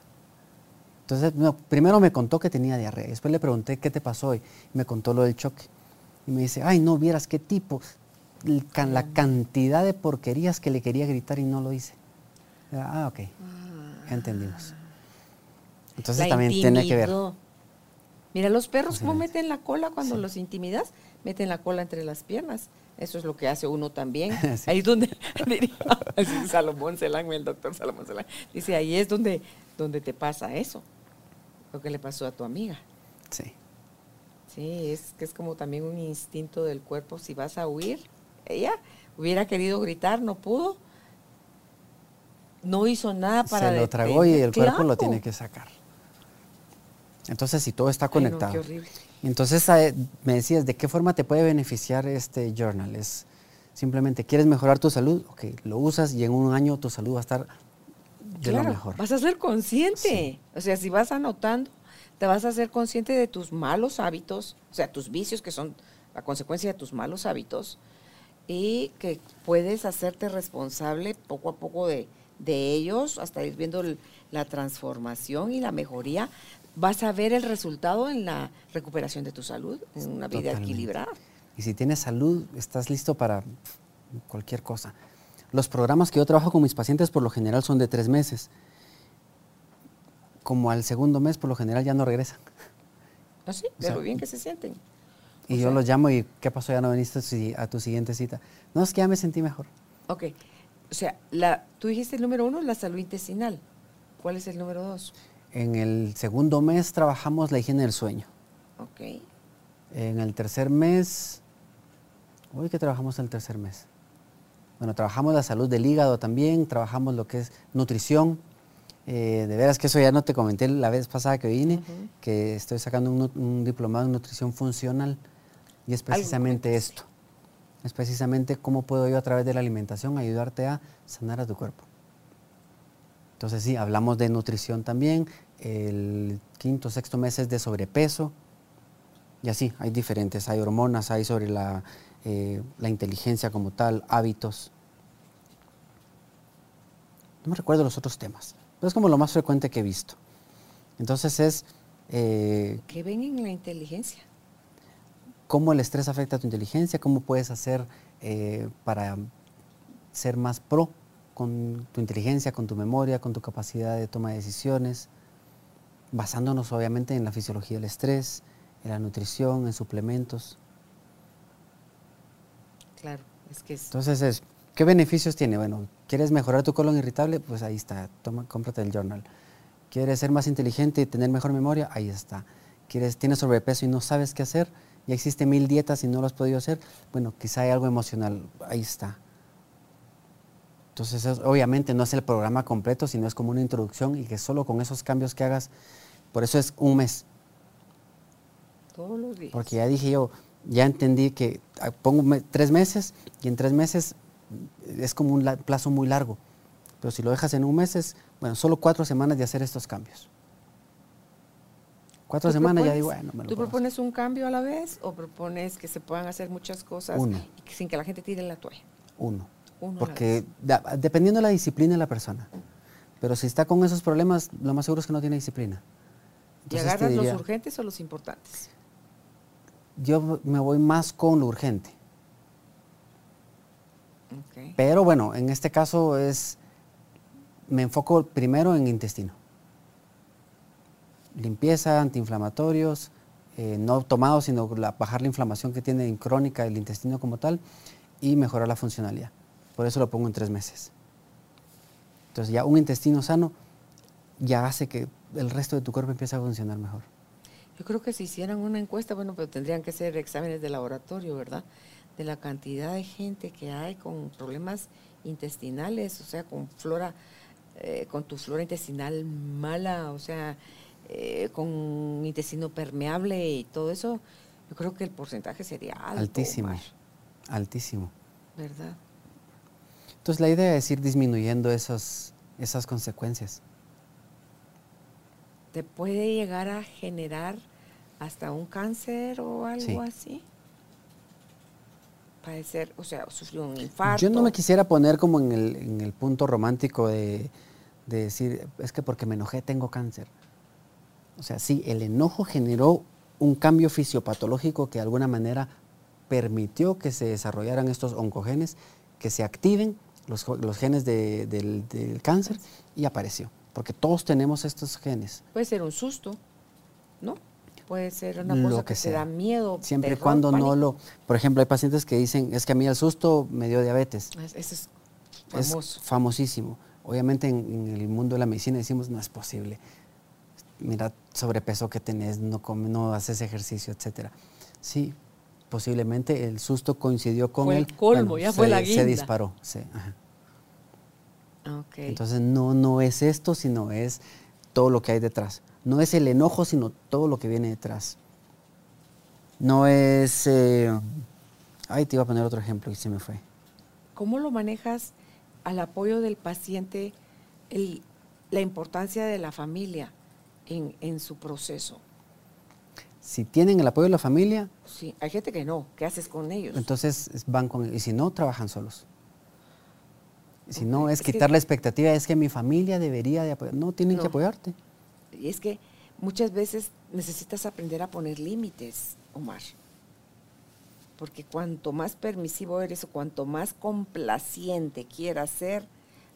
Entonces, primero me contó que tenía diarrea, después le pregunté qué te pasó y me contó lo del choque. Y me dice, ay, no vieras qué tipo. la cantidad de porquerías que le quería gritar y no lo hice. Ah, ok. Ya entendimos. Entonces también tiene que ver. Mira, los perros cómo meten la cola cuando los intimidas, meten la cola entre las piernas. Eso es lo que hace uno también. Ahí es donde, Salomón Selán, el doctor Salomón Selán, dice, ahí es donde, donde te pasa eso, lo que le pasó a tu amiga. Sí. Sí, es que es como también un instinto del cuerpo. Si vas a huir, ella hubiera querido gritar, no pudo, no hizo nada para... Se lo tragó y el cuerpo lo tiene que sacar. Entonces, si todo está conectado. Entonces, eh, me decías, ¿de qué forma te puede beneficiar este journal? Es simplemente, ¿quieres mejorar tu salud? Ok, lo usas y en un año tu salud va a estar de lo mejor. Vas a ser consciente. O sea, si vas anotando, te vas a ser consciente de tus malos hábitos, o sea, tus vicios que son la consecuencia de tus malos hábitos y que puedes hacerte responsable poco a poco de, de ellos hasta ir viendo la transformación y la mejoría vas a ver el resultado en la recuperación de tu salud, en una vida equilibrada. Y si tienes salud, estás listo para cualquier cosa. Los programas que yo trabajo con mis pacientes por lo general son de tres meses. Como al segundo mes, por lo general ya no regresan. ¿Ah, sí? Pero bien que se sienten. Y yo los llamo y ¿qué pasó? Ya no viniste a tu siguiente cita. No, es que ya me sentí mejor. Ok. O sea, la, tú dijiste el número uno, la salud intestinal. ¿Cuál es el número dos? En el segundo mes trabajamos la higiene del sueño. Ok. En el tercer mes, hoy que trabajamos en el tercer mes. Bueno, trabajamos la salud del hígado también, trabajamos lo que es nutrición. Eh, de veras que eso ya no te comenté la vez pasada que vine, que estoy sacando un, diplomado en nutrición funcional y es precisamente esto. Es precisamente cómo puedo yo a través de la alimentación ayudarte a sanar a tu cuerpo. Entonces sí, hablamos de nutrición también, el quinto, sexto mes es de sobrepeso, y así, hay diferentes, hay hormonas, hay sobre la, eh, la inteligencia como tal, hábitos. No me recuerdo los otros temas, pero es como lo más frecuente que he visto. Entonces es... Eh, ¿Qué ven en la inteligencia? Cómo el estrés afecta a tu inteligencia, cómo puedes hacer eh, para ser más pro con tu inteligencia, con tu memoria, con tu capacidad de toma de decisiones, basándonos obviamente en la fisiología del estrés, en la nutrición, en suplementos. Claro, es que es... Entonces, ¿qué beneficios tiene? Bueno, ¿quieres mejorar tu colon irritable? Pues ahí está, toma, cómprate el journal. ¿Quieres ser más inteligente y tener mejor memoria? Ahí está. ¿Quieres, tienes sobrepeso y no sabes qué hacer? Ya existen mil dietas y no lo has podido hacer. Bueno, quizá hay algo emocional. Ahí está. Entonces, obviamente no es el programa completo, sino es como una introducción y que solo con esos cambios que hagas, por eso es un mes. Todos los días. Porque ya dije yo, ya entendí que ah, pongo tres meses y en tres meses es como un plazo muy largo. Pero si lo dejas en un mes, es, bueno, solo cuatro semanas de hacer estos cambios. Cuatro semanas ya digo, bueno, me lo ¿Tú propones un cambio a la vez o propones que se puedan hacer muchas cosas sin que la gente tire la toalla? Uno. Porque dependiendo de la disciplina de la persona. Pero si está con esos problemas, lo más seguro es que no tiene disciplina. ¿Y agarras los urgentes o los importantes? Yo me voy más con lo urgente. Pero bueno, en este caso es, me enfoco primero en intestino. Limpieza, antiinflamatorios, eh, no tomados, sino bajar la inflamación que tiene en crónica el intestino como tal y mejorar la funcionalidad. Por eso lo pongo en tres meses. Entonces ya un intestino sano ya hace que el resto de tu cuerpo empiece a funcionar mejor. Yo creo que si hicieran una encuesta, bueno, pero tendrían que ser exámenes de laboratorio, ¿verdad? De la cantidad de gente que hay con problemas intestinales, o sea, con flora, eh, con tu flora intestinal mala, o sea, eh, con intestino permeable y todo eso, yo creo que el porcentaje sería alto. Altísimo, altísimo. ¿Verdad? Entonces la idea es ir disminuyendo esas consecuencias. ¿Te puede llegar a generar hasta un cáncer o algo así? Padecer, o sea, sufrió un infarto. Yo no me quisiera poner como en el, punto romántico de, decir, es que porque me enojé tengo cáncer. O sea, sí, el enojo generó un cambio fisiopatológico que de alguna manera permitió que se desarrollaran estos oncogenes, que se activen los, los genes de- del, del cáncer y apareció. Porque todos tenemos estos genes. Puede ser un susto, ¿no? Puede ser una Lo cosa que que, te sea. da miedo. Siempre y cuando no lo... Por ejemplo, hay pacientes que dicen, es que a mí el susto me dio diabetes. Es- Eso es famoso. famosísimo. Obviamente en, en el mundo de la medicina decimos, no es posible. Mira, sobrepeso que tenés, no, come- no haces ejercicio, etcétera. Sí, posiblemente el susto coincidió con Fue el el... colmo, ya fue se- la Se guinda. disparó, sí. ajá. Ok. Entonces no, no es esto, sino es todo lo que hay detrás. No es el enojo, sino todo lo que viene detrás. No es... eh, ay, te iba a poner otro ejemplo y se me fue. ¿Cómo lo manejas al apoyo del paciente, el- la importancia de la familia en, en su proceso? Si tienen el apoyo de la familia, Sí, hay gente que no. ¿Qué haces con ellos? entonces es- van con... Y si no, trabajan solos. Si no, es que- quitar la expectativa, es que mi familia debería de apoyar. No, tienen que apoyarte. Y es que muchas veces necesitas aprender a poner límites, Omar. Porque cuanto más permisivo eres o cuanto más complaciente quieras ser,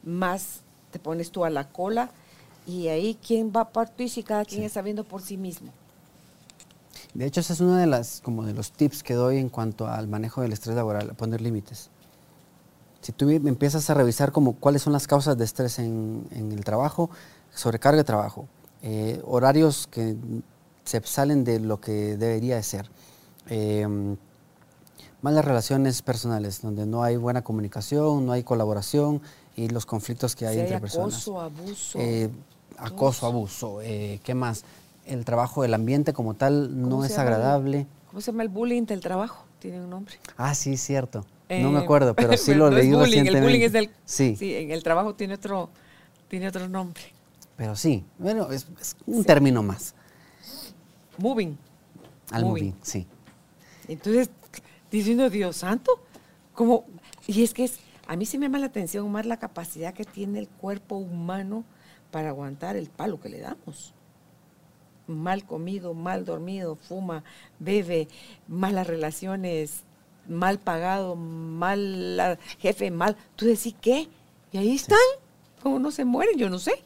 más te pones tú a la cola y ahí quién va por ti si cada quien Sí. está viendo por sí mismo. De hecho, ese es uno de, las, como de los tips que doy en cuanto al manejo del estrés laboral, poner límites. Si tú empiezas a revisar como cuáles son las causas de estrés en, en el trabajo, sobrecarga de trabajo, eh, horarios que se salen de lo que debería de ser, eh, malas relaciones personales, donde no hay buena comunicación, no hay colaboración y los conflictos que hay Si hay entre personas. acoso, abuso. Eh, acoso, abuso, eh, ¿qué más? El trabajo, el ambiente como tal no ¿Cómo es el- agradable. ¿Cómo se llama el bullying del trabajo? Tiene un nombre. Ah, sí, cierto. no me Eh, acuerdo, pero sí lo no leí bullying, recientemente. El bullying es del... Sí, en el trabajo tiene otro, tiene otro nombre. Pero sí. Bueno, es, es un Sí. término más. Moving. Al Moving. moving, sí. Entonces, diciendo Dios santo, como, y es que es, a mí sí me llama la atención más la capacidad que tiene el cuerpo humano para aguantar el palo que le damos. Mal comido, mal dormido, fuma, bebe, malas relaciones, mal pagado, mal la- jefe, mal. Tú decís qué? Y ahí están. ¿Cómo no se mueren? Yo no sé.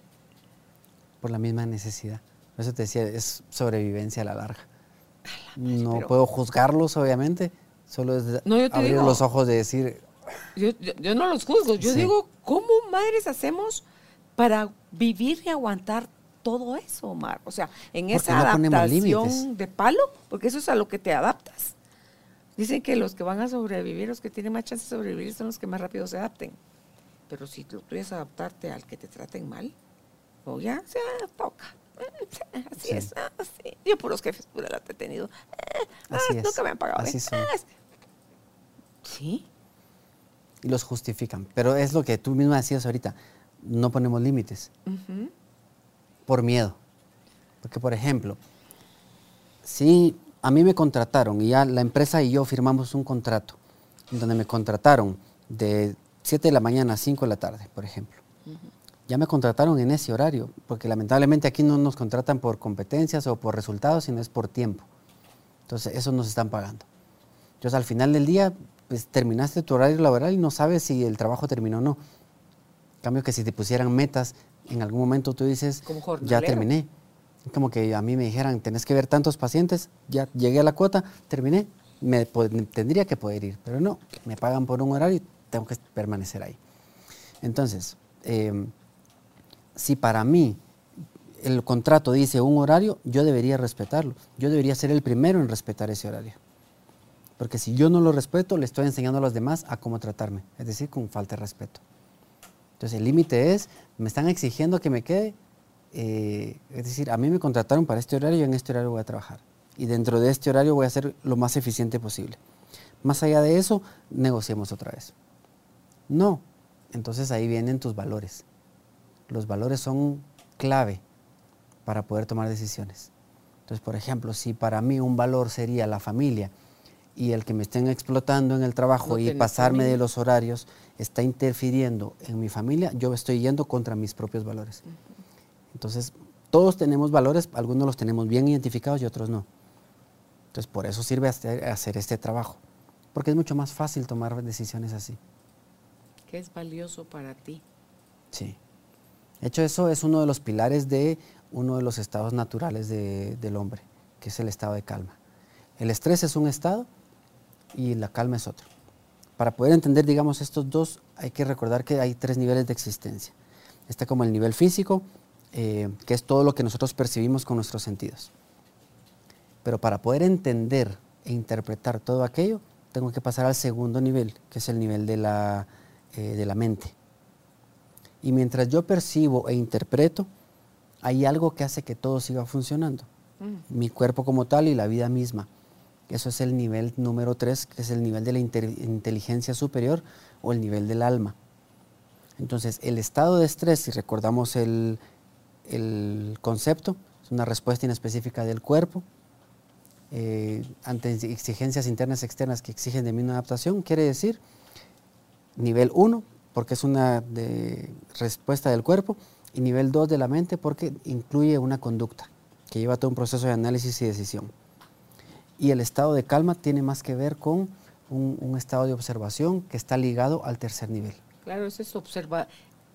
Por la misma necesidad. Por eso te decía, es sobrevivencia a la larga. No pero- puedo juzgarlos, obviamente. Solo es No, abrir digo- los ojos de decir, Yo, yo- yo no los juzgo, yo Sí. digo, ¿cómo madres hacemos para vivir y aguantar todo eso, Omar? O sea, en Porque esa no adaptación de palo, porque eso es a lo que te adaptas. Dicen que los que van a sobrevivir, los que tienen más chance de sobrevivir, son los que más rápido se adapten. Pero si lo tuyo es adaptarte al que te traten mal, o ya se toca. Así Sí. es, ah, sí. Yo por los jefes pude he tenido. eh, ah, Así es, Nunca me han pagado. así bien. son. Ah, Sí. y los justifican. Pero es lo que tú misma decías ahorita, no ponemos límites. Por miedo. Porque, por ejemplo, si a mí me contrataron y ya la empresa y yo firmamos un contrato donde me contrataron de 7 de la mañana a 5 de la tarde, por ejemplo. Ya me contrataron en ese horario, porque lamentablemente aquí no nos contratan por competencias o por resultados, sino es por tiempo. Entonces, eso nos están pagando. Entonces, al final del día, pues terminaste tu horario laboral y no sabes si el trabajo terminó o no. En cambio que si te pusieran metas, en algún momento tú dices, Como ya terminé. Como que a mí me dijeran, tenés que ver tantos pacientes, ya llegué a la cuota, terminé, me tendría que poder ir, pero no, me pagan por un horario y tengo que permanecer ahí. Entonces, eh, si para mí el contrato dice un horario, yo debería respetarlo. Yo debería ser el primero en respetar ese horario. Porque si yo no lo respeto, le estoy enseñando a los demás a cómo tratarme, es decir, con falta de respeto. Entonces el límite es, me están exigiendo que me quede, eh, es decir, a mí me contrataron para este horario y en este horario voy a trabajar. Y dentro de este horario voy a ser lo más eficiente posible. Más allá de eso, negociemos otra vez. No, entonces ahí vienen tus valores. Los valores son clave para poder tomar decisiones. Entonces, por ejemplo, si para mí un valor sería la familia y el que me estén explotando en el trabajo No y pasarme de los horarios está interfiriendo en mi familia, yo estoy yendo contra mis propios valores. Entonces, todos tenemos valores, algunos los tenemos bien identificados y otros no. Entonces, por eso sirve hacer, hacer este trabajo, porque es mucho más fácil tomar decisiones así. ¿Qué es valioso para ti? Sí. De hecho, eso es uno de los pilares de uno de los estados naturales del hombre, que es el estado de calma. El estrés es un estado y la calma es otro. Para poder entender, digamos, estos dos, hay que recordar que hay tres niveles de existencia. Está como el nivel físico, eh, que es todo lo que nosotros percibimos con nuestros sentidos. Pero para poder entender e interpretar todo aquello, tengo que pasar al segundo nivel, que es el nivel de la, eh, de la mente. Y mientras yo percibo e interpreto, hay algo que hace que todo siga funcionando. Mm. Mi cuerpo como tal y la vida misma. Eso es el nivel número tres, que es el nivel de la inteligencia superior o el nivel del alma. Entonces, el estado de estrés, si recordamos el, el concepto, es una respuesta inespecífica del cuerpo eh, ante exigencias internas y externas que exigen de mí una adaptación, quiere decir nivel 1, porque es una respuesta del cuerpo, y nivel 2 de la mente, porque incluye una conducta que lleva todo un proceso de análisis y decisión. Y el estado de calma tiene más que ver con un, estado de observación que está ligado al tercer nivel. Claro, eso es observa,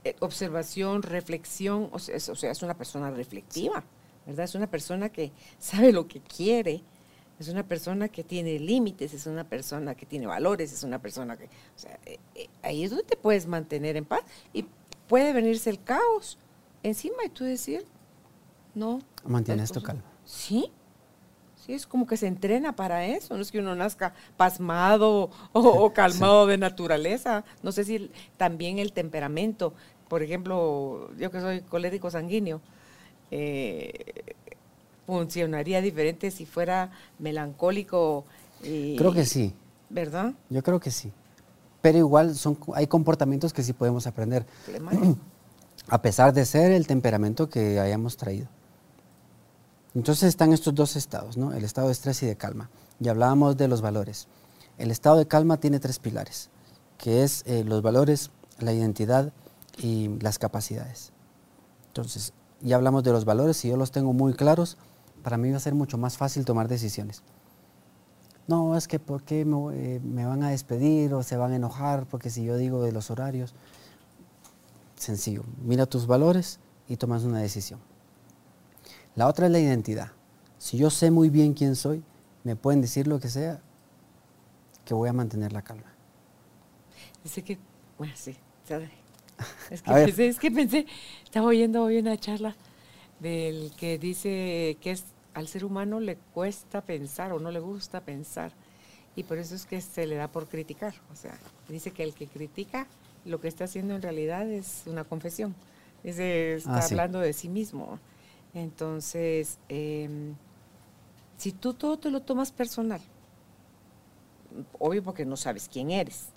eh, observación, reflexión, o sea, es, o sea, es una persona reflectiva, ¿verdad? Es una persona que sabe lo que quiere, es una persona que tiene límites, es una persona que tiene valores, es una persona que, o sea, eh, eh, ahí es donde te puedes mantener en paz y puede venirse el caos encima y tú decir, no. Mantienes tu calma. Sí, sí, es como que se entrena para eso, no es que uno nazca pasmado o, calmado de naturaleza, no sé si también el temperamento, por ejemplo, yo que soy colérico sanguíneo, eh, funcionaría diferente si fuera melancólico. creo que sí. ¿Verdad? Yo creo que sí. Pero igual son, hay comportamientos que sí podemos aprender. A pesar de ser el temperamento que hayamos traído. Entonces están estos dos estados, ¿no? El estado de estrés y de calma. Y hablábamos de los valores. El estado de calma tiene tres pilares, que es eh, los valores, la identidad y las capacidades. Entonces, ya hablamos de los valores, si yo los tengo muy claros, para mí va a ser mucho más fácil tomar decisiones. No, es que ¿por qué me, eh, me, van a despedir o se van a enojar porque si yo digo de los horarios? Sencillo, mira tus valores y tomas una decisión. La otra es la identidad. Si yo sé muy bien quién soy, me pueden decir lo que sea, que voy a mantener la calma. Dice que, bueno, sí, Es que, pensé, es que pensé, estaba oyendo hoy una charla del que dice que es al ser humano le cuesta pensar o no le gusta pensar. Y por eso es que se le da por criticar. O sea, dice que el que critica lo que está haciendo en realidad es una confesión. Dice, está ah, hablando de sí mismo. Entonces, em, si tú todo te lo tomas personal, obvio porque no sabes quién eres,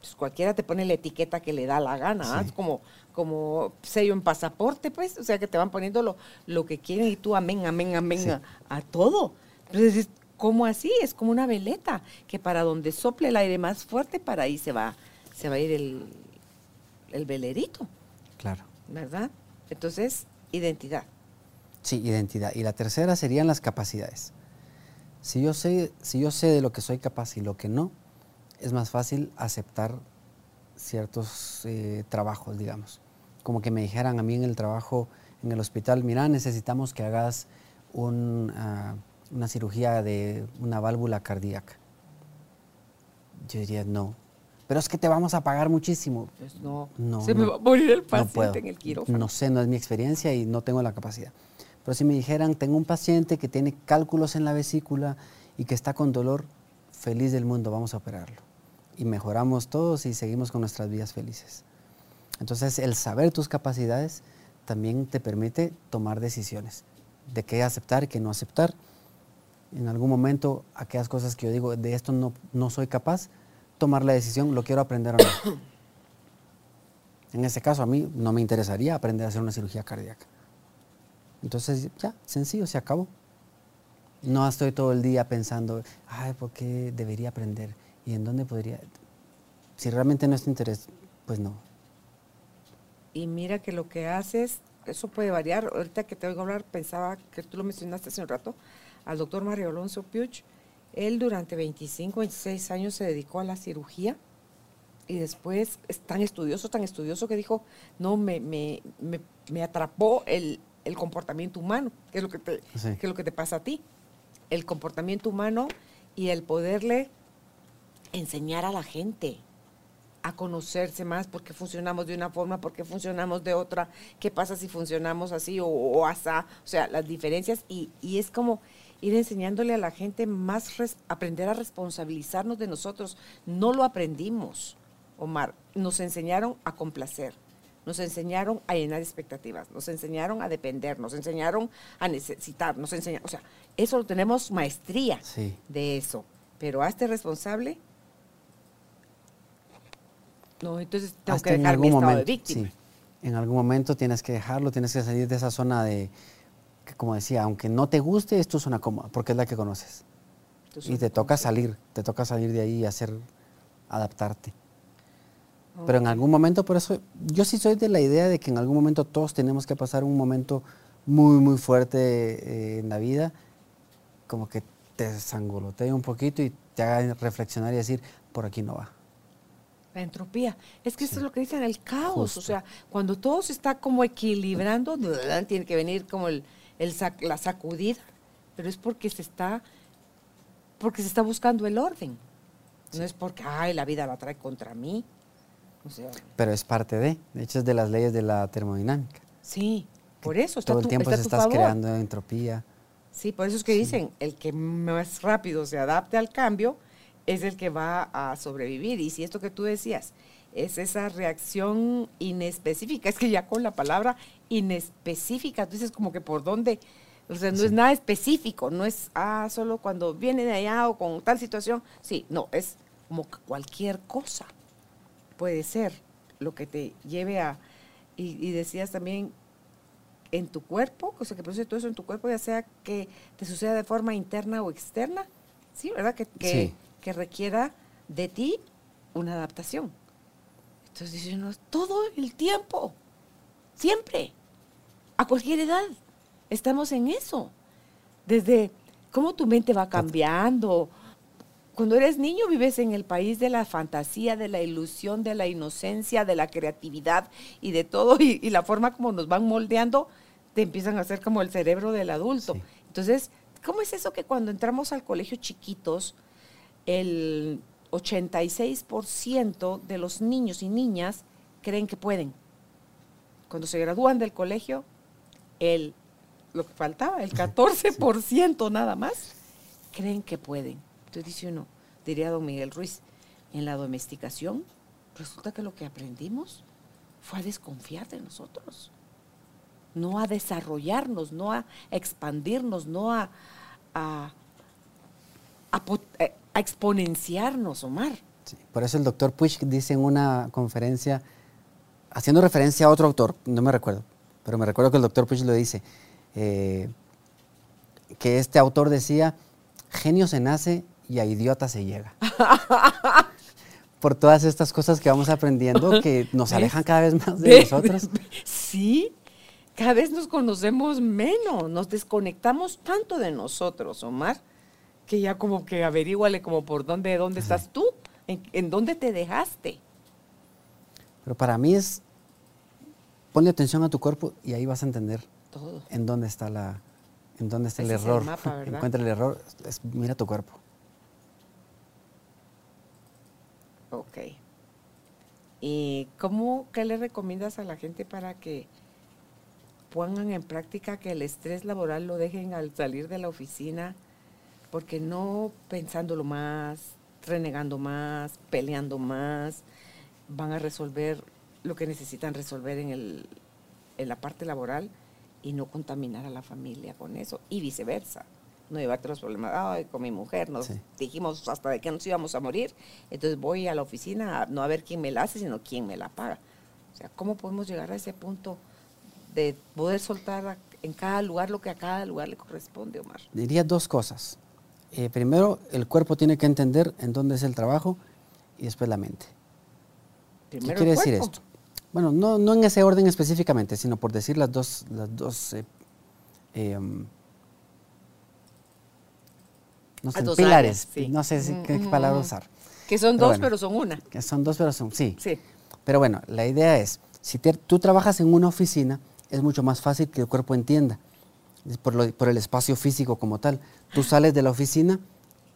pues cualquiera te pone la etiqueta que le da la gana, ¿ah? como, como sello en pasaporte, pues, o sea que te van poniendo lo, lo que quieren y tú amén, amén, amén a, todo. Entonces, ¿cómo así? Es como una veleta, que para donde sople el aire más fuerte, para ahí se va, se va a ir el, el velerito. Claro. ¿Verdad? Entonces, identidad. Sí, identidad. Y la tercera serían las capacidades. Si yo sé, si yo sé de lo que soy capaz y lo que no, es más fácil aceptar ciertos eh, trabajos, digamos. Como que me dijeran a mí en el trabajo, en el hospital, mira, necesitamos que hagas ah, una cirugía de una válvula cardíaca. Yo diría, no. Pero es que te vamos a pagar muchísimo. Pues no, se me va a morir el paciente en el quirófano. No sé, no es mi experiencia y no tengo la capacidad. Pero si me dijeran, tengo un paciente que tiene cálculos en la vesícula y que está con dolor, feliz del mundo, vamos a operarlo y mejoramos todos y seguimos con nuestras vidas felices. Entonces, el saber tus capacidades también te permite tomar decisiones de qué aceptar qué no aceptar. En algún momento, aquellas cosas que yo digo, de esto no, no soy capaz, tomar la decisión, lo quiero aprender o no. En ese caso, a mí no me interesaría aprender a hacer una cirugía cardíaca. Entonces, ya, sencillo, se acabó. No estoy todo el día pensando, ay, ¿por qué debería aprender? ¿Y en dónde podría? Si realmente no es tu interés, pues no. Y mira que lo que haces, eso puede variar. Ahorita que te oigo hablar, pensaba que tú lo mencionaste hace un rato, al doctor Mario Alonso Puch, Él durante 25, 26 años se dedicó a la cirugía y después es tan estudioso, tan estudioso que dijo, no, me, me, me, me atrapó el, el, comportamiento humano, que es, lo que te, Sí. que es lo que te pasa a ti. El comportamiento humano y el poderle enseñar a la gente a conocerse más, por qué funcionamos de una forma, por qué funcionamos de otra, qué pasa si funcionamos así o, o asá, o sea, las diferencias y, y es como ir enseñándole a la gente más, res- aprender a responsabilizarnos de nosotros. No lo aprendimos, Omar, nos enseñaron a complacer, nos enseñaron a llenar expectativas, nos enseñaron a depender, nos enseñaron a necesitar, nos enseñaron, o sea, eso lo tenemos maestría Sí. de eso, pero hazte responsable. No, entonces tengo Hasta que en dejar mi estado momento, de víctima. sí. En algún momento tienes que dejarlo, tienes que salir de esa zona de, que como decía, aunque no te guste, es tu zona cómoda, porque es la que conoces. Y te toca salir, te toca salir de ahí y hacer, adaptarte. Pero en algún momento, por eso, yo sí soy de la idea de que en algún momento todos tenemos que pasar un momento muy, muy fuerte eh, en la vida, como que te desangolotee un poquito y te haga reflexionar y decir, por aquí no va. La entropía. Es que eso es lo que dicen, el caos. O sea, cuando todo se está como equilibrando, tiene que venir como el, el sac- la sacudida. Pero es porque se está, porque se está buscando el orden. No es porque, ay, la vida la trae contra mí. O sea, Pero es parte de, de hecho es de las leyes de la termodinámica. sí, por eso está Todo el tiempo está se favor. creando entropía. Sí, por eso es que dicen, el que más rápido se adapte al cambio es el que va a sobrevivir. Y si esto que tú decías es esa reacción inespecífica, es que ya con la palabra inespecífica, tú dices como que por dónde, o sea, no es nada específico, no es, ah, solo cuando viene de allá o con tal situación, sí, no, es como que cualquier cosa puede ser lo que te lleve a, y, y decías también, en tu cuerpo, o sea, que produce todo eso en tu cuerpo, ya sea que te suceda de forma interna o externa, sí, ¿verdad? Que, que, Sí. Que requiera de ti una adaptación. Entonces dice uno, todo el tiempo, siempre, a cualquier edad, estamos en eso. Desde cómo tu mente va cambiando. Cuando eres niño vives en el país de la fantasía, de la ilusión, de la inocencia, de la creatividad y de todo, y, y la forma como nos van moldeando, te empiezan a hacer como el cerebro del adulto. Sí. Entonces, ¿cómo es eso que cuando entramos al colegio chiquitos, el 86% de los niños y niñas creen que pueden? Cuando se gradúan del colegio, el, lo que faltaba, el 14% nada más, creen que pueden. Entonces dice uno, diría don Miguel Ruiz, en la domesticación resulta que lo que aprendimos fue a desconfiar de nosotros, no a desarrollarnos, no a expandirnos, no a, a, a pot- eh, a exponenciarnos, Omar. Sí, Por eso el doctor Puig dice en una conferencia, haciendo referencia a otro autor, no me recuerdo, pero me recuerdo que el doctor Puig lo dice, eh, que este autor decía, genio se nace y a idiota se llega. Por todas estas cosas que vamos aprendiendo que nos alejan cada vez más de nosotros. Sí, cada vez nos conocemos menos, nos desconectamos tanto de nosotros, Omar, que ya como que averíguale como por dónde, dónde estás tú, en, en dónde te dejaste. Pero para mí es, ponle atención a tu cuerpo y ahí vas a entender Todo. en dónde está la, en dónde está el Ese es el error. Encuentra el error, es- mira tu cuerpo. Ok. ¿Y cómo, qué le recomiendas a la gente para que pongan en práctica que el estrés laboral lo dejen al salir de la oficina? Porque no pensándolo más, renegando más, peleando más, van a resolver lo que necesitan resolver en, el, en la parte laboral y no contaminar a la familia con eso y viceversa. No llevarte los problemas, ay, con mi mujer nos Sí. dijimos hasta de que nos íbamos a morir, entonces voy a la oficina a no a ver quién me la hace, sino quién me la paga. O sea, ¿cómo podemos llegar a ese punto de poder soltar a- en cada lugar lo que a cada lugar le corresponde, Omar? Diría dos cosas. Eh, primero, el cuerpo tiene que entender en dónde es el trabajo y después la mente. Primero ¿Qué quiere decir esto? Bueno, no, no en ese orden específicamente, sino por decir las dos, las dos eh, eh, um, no A sé, dos pilares, áreas, sí. no sé si- qué, qué palabra usar. Que son Pero dos, bueno. pero son una. Que son dos, pero son, sí. Sí. Pero bueno, la idea es, si te- tú trabajas en una oficina, es mucho más fácil que el cuerpo entienda, por, lo- por el espacio físico como tal. Tú sales de la oficina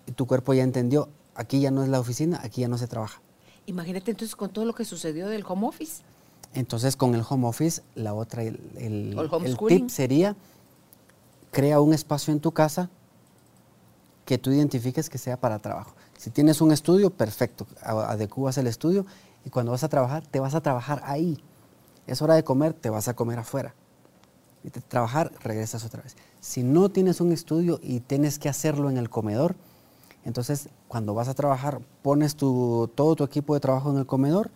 y tu cuerpo ya entendió, aquí ya no es la oficina, aquí ya no se trabaja. Imagínate entonces con todo lo que sucedió del home office. Entonces, con el home office, la otra, el, el- tip sería, crea un espacio en tu casa que tú identifiques que sea para trabajo. Si tienes un estudio, perfecto, a- adecuas el estudio y cuando vas a trabajar, te vas a trabajar ahí. Es hora de comer, te vas a comer afuera. Trabajar, regresas otra vez. Si no tienes un estudio y tienes que hacerlo en el comedor, entonces cuando vas a trabajar, pones tu, todo tu equipo de trabajo en el comedor,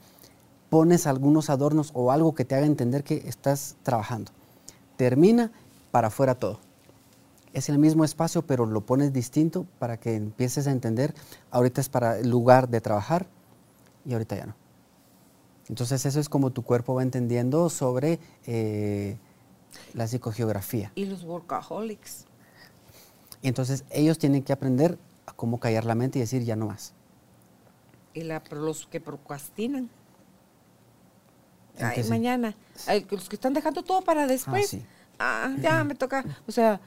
pones algunos adornos o algo que te haga entender que estás trabajando. Termina para afuera todo. Es el mismo espacio, pero lo pones distinto para que empieces a entender, ahorita es para el lugar de trabajar y ahorita ya no. Entonces eso es como tu cuerpo va entendiendo sobre eh, la psicogeografía. Y los workaholics. Y entonces ellos tienen que aprender a cómo callar la mente y decir ya no más. Y la, los que procrastinan. Ay, mañana. Ay, los que están dejando todo para después. sí. Ah, ya me toca. O sea,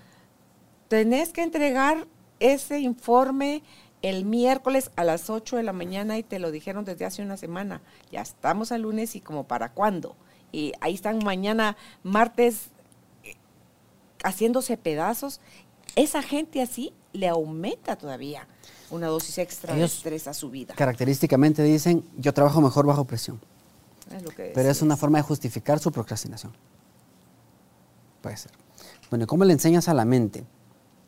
tenés que entregar ese informe el miércoles a las 8 de la mañana y te lo dijeron desde hace una semana. Ya estamos al lunes y como para cuándo. Y ahí están mañana, martes, haciéndose pedazos. Esa gente así le aumenta todavía una dosis extra Ellos de estrés a su vida. Característicamente dicen, yo trabajo mejor bajo presión. Es lo que Pero es una forma de justificar su procrastinación. Puede ser. Bueno, ¿y ¿cómo le enseñas a la mente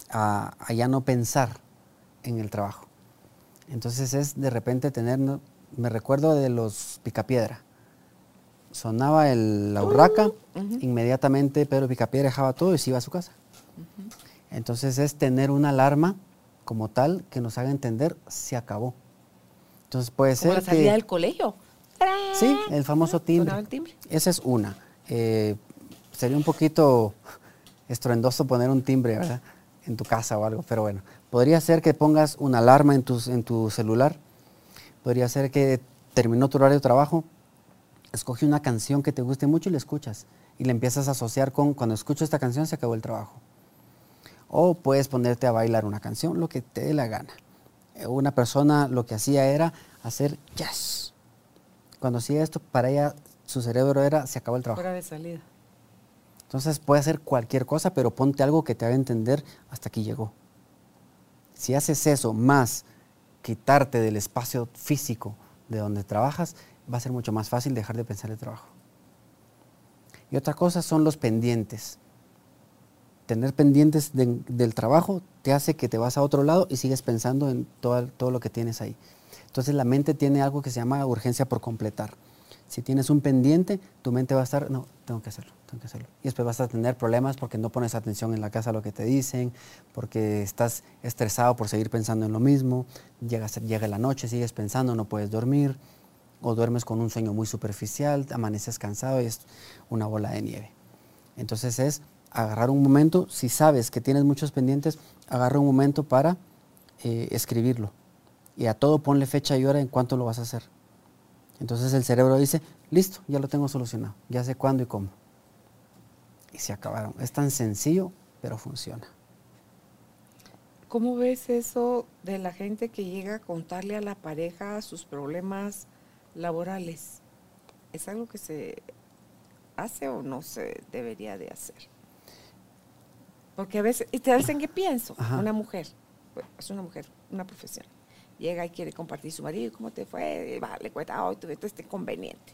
a, a ya no pensar en el trabajo? Entonces es de repente tener, me recuerdo de los picapiedra. Sonaba el, la urraca, inmediatamente Pedro Picapiedra dejaba todo y se iba a su casa. Entonces es tener una alarma como tal que nos haga entender se acabó. Entonces puede Como ser la salida que del colegio. Sí, el famoso timbre. El timbre. Esa es una. Eh, sería un poquito estruendoso poner un timbre, ¿verdad? En tu casa o algo, pero bueno. Podría ser que pongas una alarma en, tus, en tu celular. Podría ser que terminó tu horario de trabajo, escoge una canción que te guste mucho y la escuchas. Y la empiezas a asociar con, cuando escucho esta canción se acabó el trabajo. O puedes ponerte a bailar una canción, lo que te dé la gana. Eh, Una persona lo que hacía era hacer jazz. Cuando hacía esto, para ella su cerebro era, se acabó el trabajo. Fuera de salida. Entonces puede hacer cualquier cosa, pero ponte algo que te haga entender hasta aquí llegó. Si haces eso más quitarte del espacio físico de donde trabajas, va a ser mucho más fácil dejar de pensar el trabajo. Y otra cosa son los pendientes. Tener pendientes de- del trabajo te hace que te vas a otro lado y sigues pensando en todo, todo lo que tienes ahí. Entonces la mente tiene algo que se llama urgencia por completar. Si tienes un pendiente, tu mente va a estar, no, tengo que hacerlo, tengo que hacerlo. Y después vas a tener problemas porque no pones atención en la casa a lo que te dicen, porque estás estresado por seguir pensando en lo mismo, llega, llega la noche, sigues pensando, no puedes dormir, o duermes con un sueño muy superficial, amaneces cansado y es una bola de nieve. Entonces es agarrar un momento, si sabes que tienes muchos pendientes, agarra un momento para eh, escribirlo. Y a todo ponle fecha y hora en cuánto lo vas a hacer. Entonces el cerebro dice, listo, ya lo tengo solucionado, ya sé cuándo y cómo. Y se acabaron. Es tan sencillo, pero funciona. ¿Cómo ves eso de la gente que llega a contarle a la pareja sus problemas laborales? ¿Es algo que se hace o no se debería de hacer? Porque a veces, ¿y te dicen qué pienso? Ajá. Una mujer, es una mujer, una profesión, llega y quiere compartir su marido, ¿cómo te fue? Y va, le cuenta, hoy tuve este inconveniente.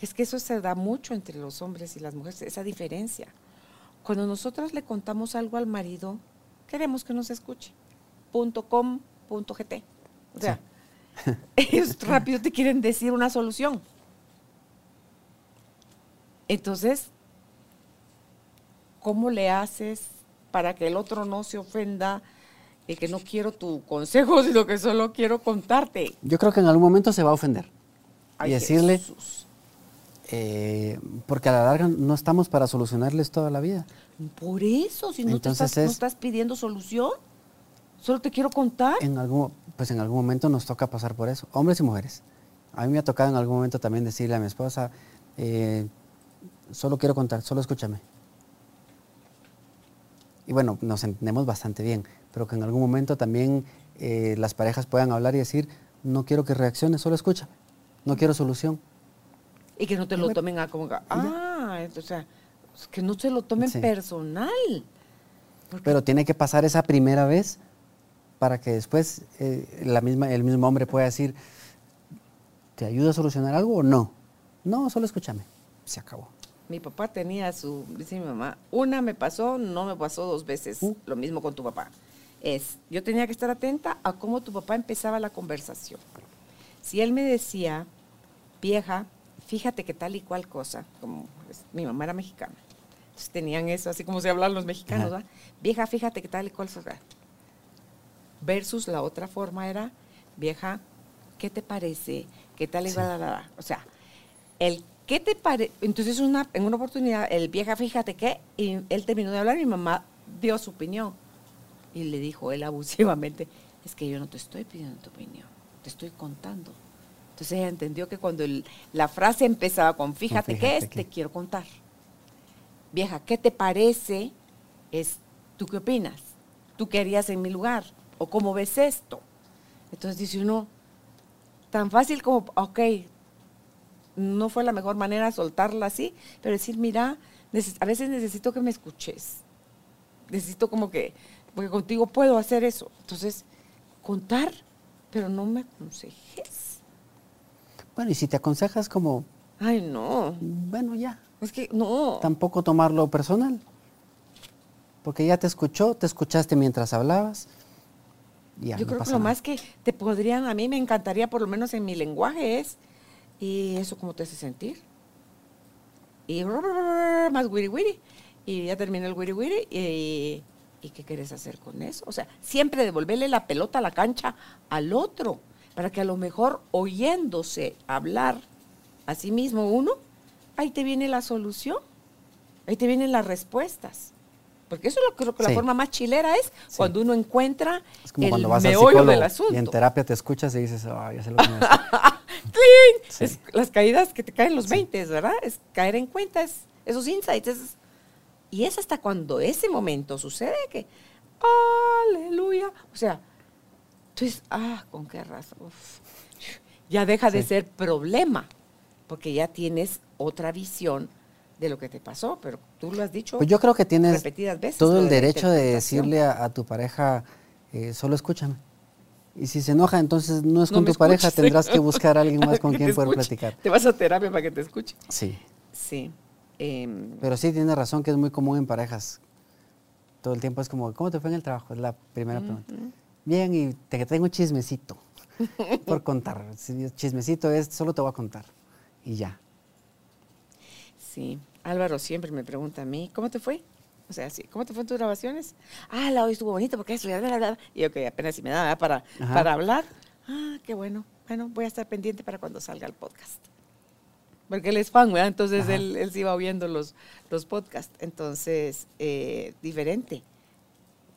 Es que eso se da mucho entre los hombres y las mujeres, esa diferencia. Cuando nosotras le contamos algo al marido, queremos que nos escuche. Punto com, punto gt. O sea, ellos rápido te quieren decir una solución. Entonces, ¿cómo le haces para que el otro no se ofenda y que no quiero tu consejo, sino que solo quiero contarte? Yo creo que en algún momento se va a ofender. Ay, y decirle, eh, porque a la larga no estamos para solucionarles toda la vida. Por eso, si no, te no es- estás pidiendo solución. Solo te quiero contar. En algún, pues en algún momento nos toca pasar por eso, hombres y mujeres. A mí me ha tocado en algún momento también decirle a mi esposa, eh, solo quiero contar, solo escúchame. Y bueno, nos entendemos bastante bien, pero que en algún momento también eh, las parejas puedan hablar y decir, no quiero que reacciones, solo escúchame, no quiero solución. Y que no te lo tomen a como, ah, o sea, que no se lo tomen Sí. personal. Pero tiene que pasar esa primera vez para que después eh, la misma, el mismo hombre pueda decir, ¿te ayuda a solucionar algo o no? No, solo escúchame. Se acabó. Mi papá tenía su, dice mi mamá, una me pasó, no me pasó dos veces, Uh. lo mismo con tu papá. Es, yo tenía que estar atenta a cómo tu papá empezaba la conversación. Si él me decía, vieja, fíjate que tal y cual cosa, como pues, mi mamá era mexicana, entonces tenían eso, así como se hablan los mexicanos, vieja, fíjate que tal y cual cosa. Versus la otra forma era, vieja, ¿qué te parece? ¿Qué tal Sí. O sea, el ¿qué te parece? Entonces una, en una oportunidad, el vieja, fíjate que, y él terminó de hablar y mi mamá dio su opinión. Y le dijo él abusivamente, es que yo no te estoy pidiendo tu opinión, te estoy contando. Entonces ella entendió que cuando el- la frase empezaba con fíjate, que fíjate es, que". te quiero contar. Vieja, ¿qué te parece? Es, ¿tú qué opinas? ¿Tú qué harías en mi lugar? ¿O cómo ves esto? Entonces dice uno, tan fácil como, ok, no fue la mejor manera soltarla así, pero decir, mira, a veces necesito que me escuches. Necesito como que, porque contigo puedo hacer eso. Entonces, contar, pero no me aconsejes. Bueno, y si te aconsejas como, Ay, no. bueno, ya, Es que no. tampoco tomarlo personal. Porque ya te escuchó, te escuchaste mientras hablabas. Ya, Yo no creo que lo nada. más que te podrían, a mí me encantaría, por lo menos en mi lenguaje, es, ¿y eso cómo te hace sentir? Y más wiri wiri. Y ya terminé el wiri wiri. Y, ¿Y qué quieres hacer con eso? O sea, siempre devolverle la pelota a la cancha al otro, para que a lo mejor oyéndose hablar a sí mismo uno, ahí te viene la solución, ahí te vienen las respuestas. Porque eso es lo que creo que la forma más chilera es Sí. cuando uno encuentra Es como el cuando vas al meollo psicólogo del asunto. y en terapia te escuchas y dices, ah, ya sé lo que me hace". ¡Cling! Sí. Es las caídas que te caen los 20, ¿verdad? Es caer en cuenta, es esos insights. es- y es hasta cuando ese momento sucede que, aleluya. O sea, entonces, ah, con qué razón. Uf. Ya deja de ser problema, porque ya tienes otra visión de lo que te pasó, pero tú lo has dicho. Pues yo creo que tienes repetidas veces, todo el de derecho de decirle a, a tu pareja, eh, solo escúchame. Y si se enoja, entonces no es No con tu pareja, tendrás que buscar a alguien más con quien poder escuche. platicar. Te vas a terapia para que te escuche. Sí, Sí. em, pero sí tiene razón que es muy común en parejas. Todo el tiempo es como, ¿cómo te fue en el trabajo? Es la primera pregunta. Bien, y te tengo un chismecito por contar. Chismecito es, solo te voy a contar. Y ya. Sí, Álvaro siempre me pregunta a mí, ¿cómo te fue? O sea, sí, ¿cómo te fue en tus grabaciones? Ah, la hoy estuvo bonito porque eso, ya, bla, bla, bla. Y yo que apenas si me da para, Ajá. para hablar. Ah, qué bueno. Bueno, voy a estar pendiente para cuando salga el podcast. Porque él es fan, ¿verdad? Entonces él, él sí va oyendo los, los podcasts. Entonces, eh, diferente.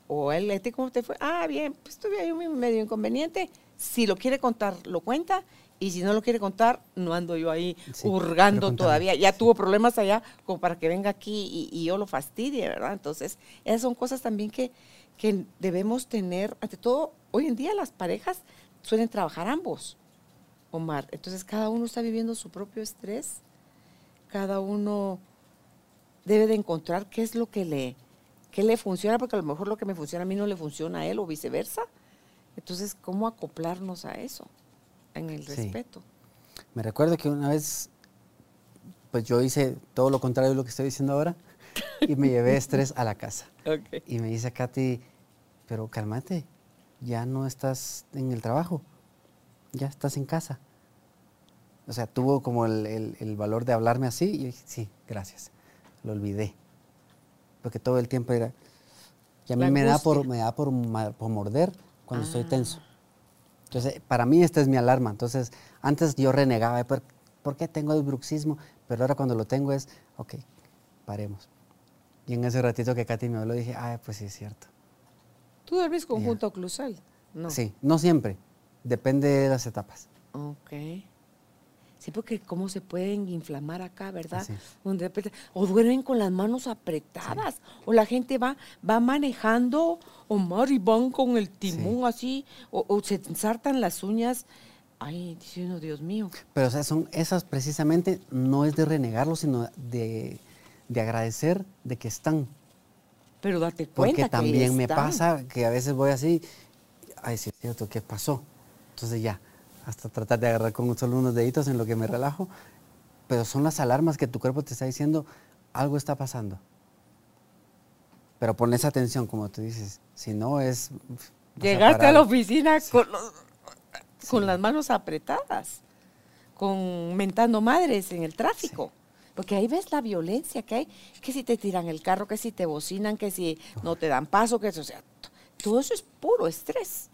O él, ¿a ti cómo te fue? Ah, bien, pues tuve ahí un medio inconveniente. Si lo quiere contar, lo cuenta. Y si no lo quiere contar, no ando yo ahí Sí, hurgando todavía. Ya Sí. tuvo problemas allá como para que venga aquí y, y yo lo fastidie, ¿verdad? Entonces, esas son cosas también que, que debemos tener. Ante todo, hoy en día las parejas suelen trabajar ambos, Omar. Entonces, cada uno está viviendo su propio estrés. Cada uno debe de encontrar qué es lo que le, qué le funciona, porque a lo mejor lo que me funciona a mí no le funciona a él o viceversa. Entonces, ¿cómo acoplarnos a eso? En el Sí. respeto. Me recuerdo que una vez, pues yo hice todo lo contrario de lo que estoy diciendo ahora y me llevé estrés a la casa. Y me dice Katy, pero cálmate, ya no estás en el trabajo, ya estás en casa. O sea, tuvo como el, el- el valor de hablarme así y dije, sí, gracias, lo olvidé. Porque todo el tiempo era, y a mí me da, por, me da por morder cuando estoy Ah. tenso. Entonces, para mí esta es mi alarma. Entonces, antes yo renegaba, ¿por, por qué tengo el bruxismo? Pero ahora cuando lo tengo es, ok, paremos. Y en ese ratito que Katy me habló, dije, ah, pues sí es cierto. ¿Tú duermes con junto oclusal? No. Sí, no siempre. Depende de las etapas. Ok. Sí, porque cómo se pueden inflamar acá, ¿verdad? O duermen con las manos apretadas. O la gente va, va manejando, o van con el timón así, o, se ensartan las uñas. Ay, Dios mío. Pero o sea, son esas precisamente, no es de renegarlo, sino de, agradecer de que están. Pero date cuenta. Porque también me pasa que a veces voy así, ay, sí es cierto, ¿qué pasó? Entonces ya, hasta tratar de agarrar con solo unos deditos en lo que me relajo, pero son las alarmas que tu cuerpo te está diciendo, algo está pasando. Pero pones atención, como tú dices, si no es... Llegaste a, la oficina con, las manos apretadas, con mentando madres en el tráfico. Porque ahí ves la violencia que hay, que si te tiran el carro, que si te bocinan, que si no te dan paso, que eso, o sea, todo eso es puro estrés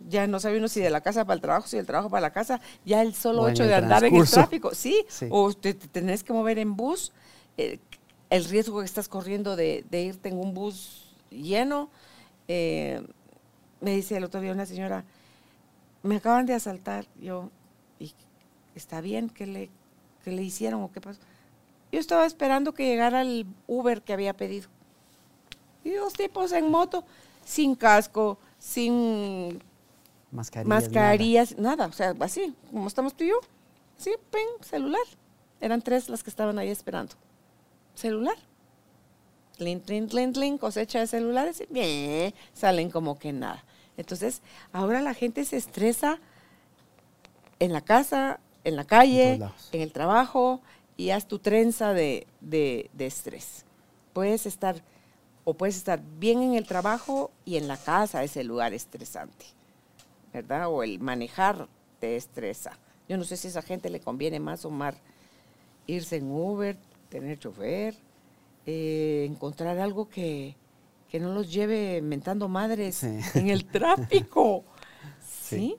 ya no sabe uno si de la casa para el trabajo, si del trabajo para la casa, ya el solo hecho de andar en el tráfico, ¿sí? O te, tenés que mover en bus, eh, el riesgo que estás corriendo de, irte en un bus lleno. Eh, me dice el otro día una señora, me acaban de asaltar, yo, y está bien, ¿qué le, qué le hicieron o qué pasó? Yo estaba esperando que llegara el Uber que había pedido. Y dos tipos en moto, sin casco, sin mascarillas. nada. o sea, así, como estamos tú y yo. Sí, pen, celular. Eran tres las que estaban ahí esperando. Celular. Link, link, link, link, cosecha de celulares y bien, salen como que nada. Entonces, ahora la gente se estresa en la casa, en la calle, en, el trabajo y haz tu trenza de, de, de estrés. Puedes estar o puedes estar bien en el trabajo y en la casa, ese lugar estresante. ¿Verdad? O el manejar te estresa. Yo no sé si a esa gente le conviene más o más irse en Uber, tener chofer, eh, encontrar algo que, no los lleve mentando madres en el tráfico. ¿Sí?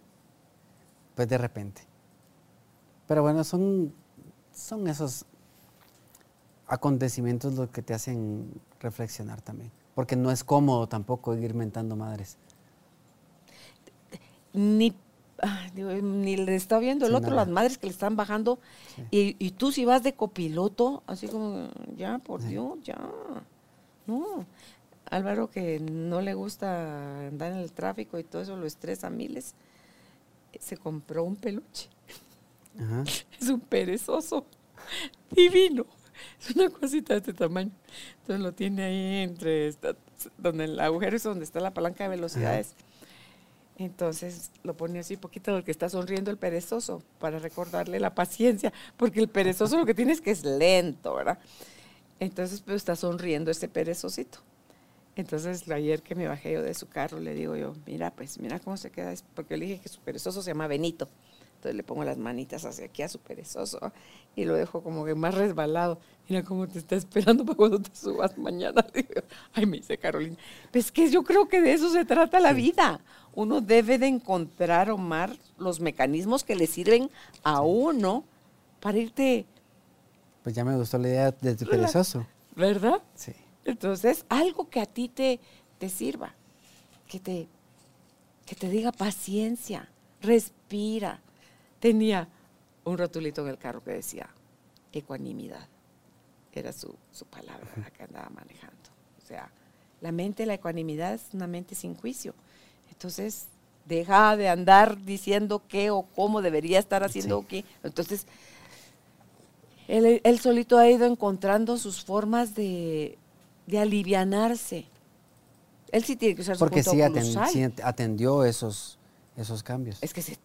Pues de repente. Pero bueno, son, son esos acontecimientos los que te hacen reflexionar también. Porque no es cómodo tampoco ir mentando madres ni, ni le está viendo el otro, las madres que le están bajando, y, tú si vas de copiloto, así como, ya, por Dios, ya. No. Álvaro, que no le gusta andar en el tráfico y todo eso lo estresa a miles, se compró un peluche. Es un perezoso divino. Es una cosita de este tamaño. Entonces lo tiene ahí entre, donde el agujero es donde está la palanca de velocidades. Entonces lo pone así poquito porque está sonriendo el perezoso para recordarle la paciencia, porque el perezoso lo que tiene es que es lento, ¿verdad? Entonces pues está sonriendo ese perezosito. Entonces ayer que me bajé yo de su carro le digo yo, mira pues mira cómo se queda, porque le dije que su perezoso se llama Benito. Entonces le pongo las manitas hacia aquí a su perezoso y lo dejo como que más resbalado. Mira cómo te está esperando para cuando te subas mañana. Ay, me dice Carolina. Pues que yo creo que de eso se trata la vida. Uno debe de encontrar, Omar, los mecanismos que le sirven a uno para irte... Pues ya me gustó la idea de tu perezoso. ¿Verdad? Sí. Entonces, algo que a ti te, te sirva, que te, que te diga paciencia, respira, tenía un rotulito en el carro que decía ecuanimidad. Era su, palabra la que andaba manejando. O sea, la mente, la ecuanimidad es una mente sin juicio. Entonces, deja de andar diciendo qué o cómo debería estar haciendo qué. Entonces, él, él, solito ha ido encontrando sus formas de, de alivianarse. Él sí tiene que usar Porque su sí, sí atendió esos, esos cambios. Es que se,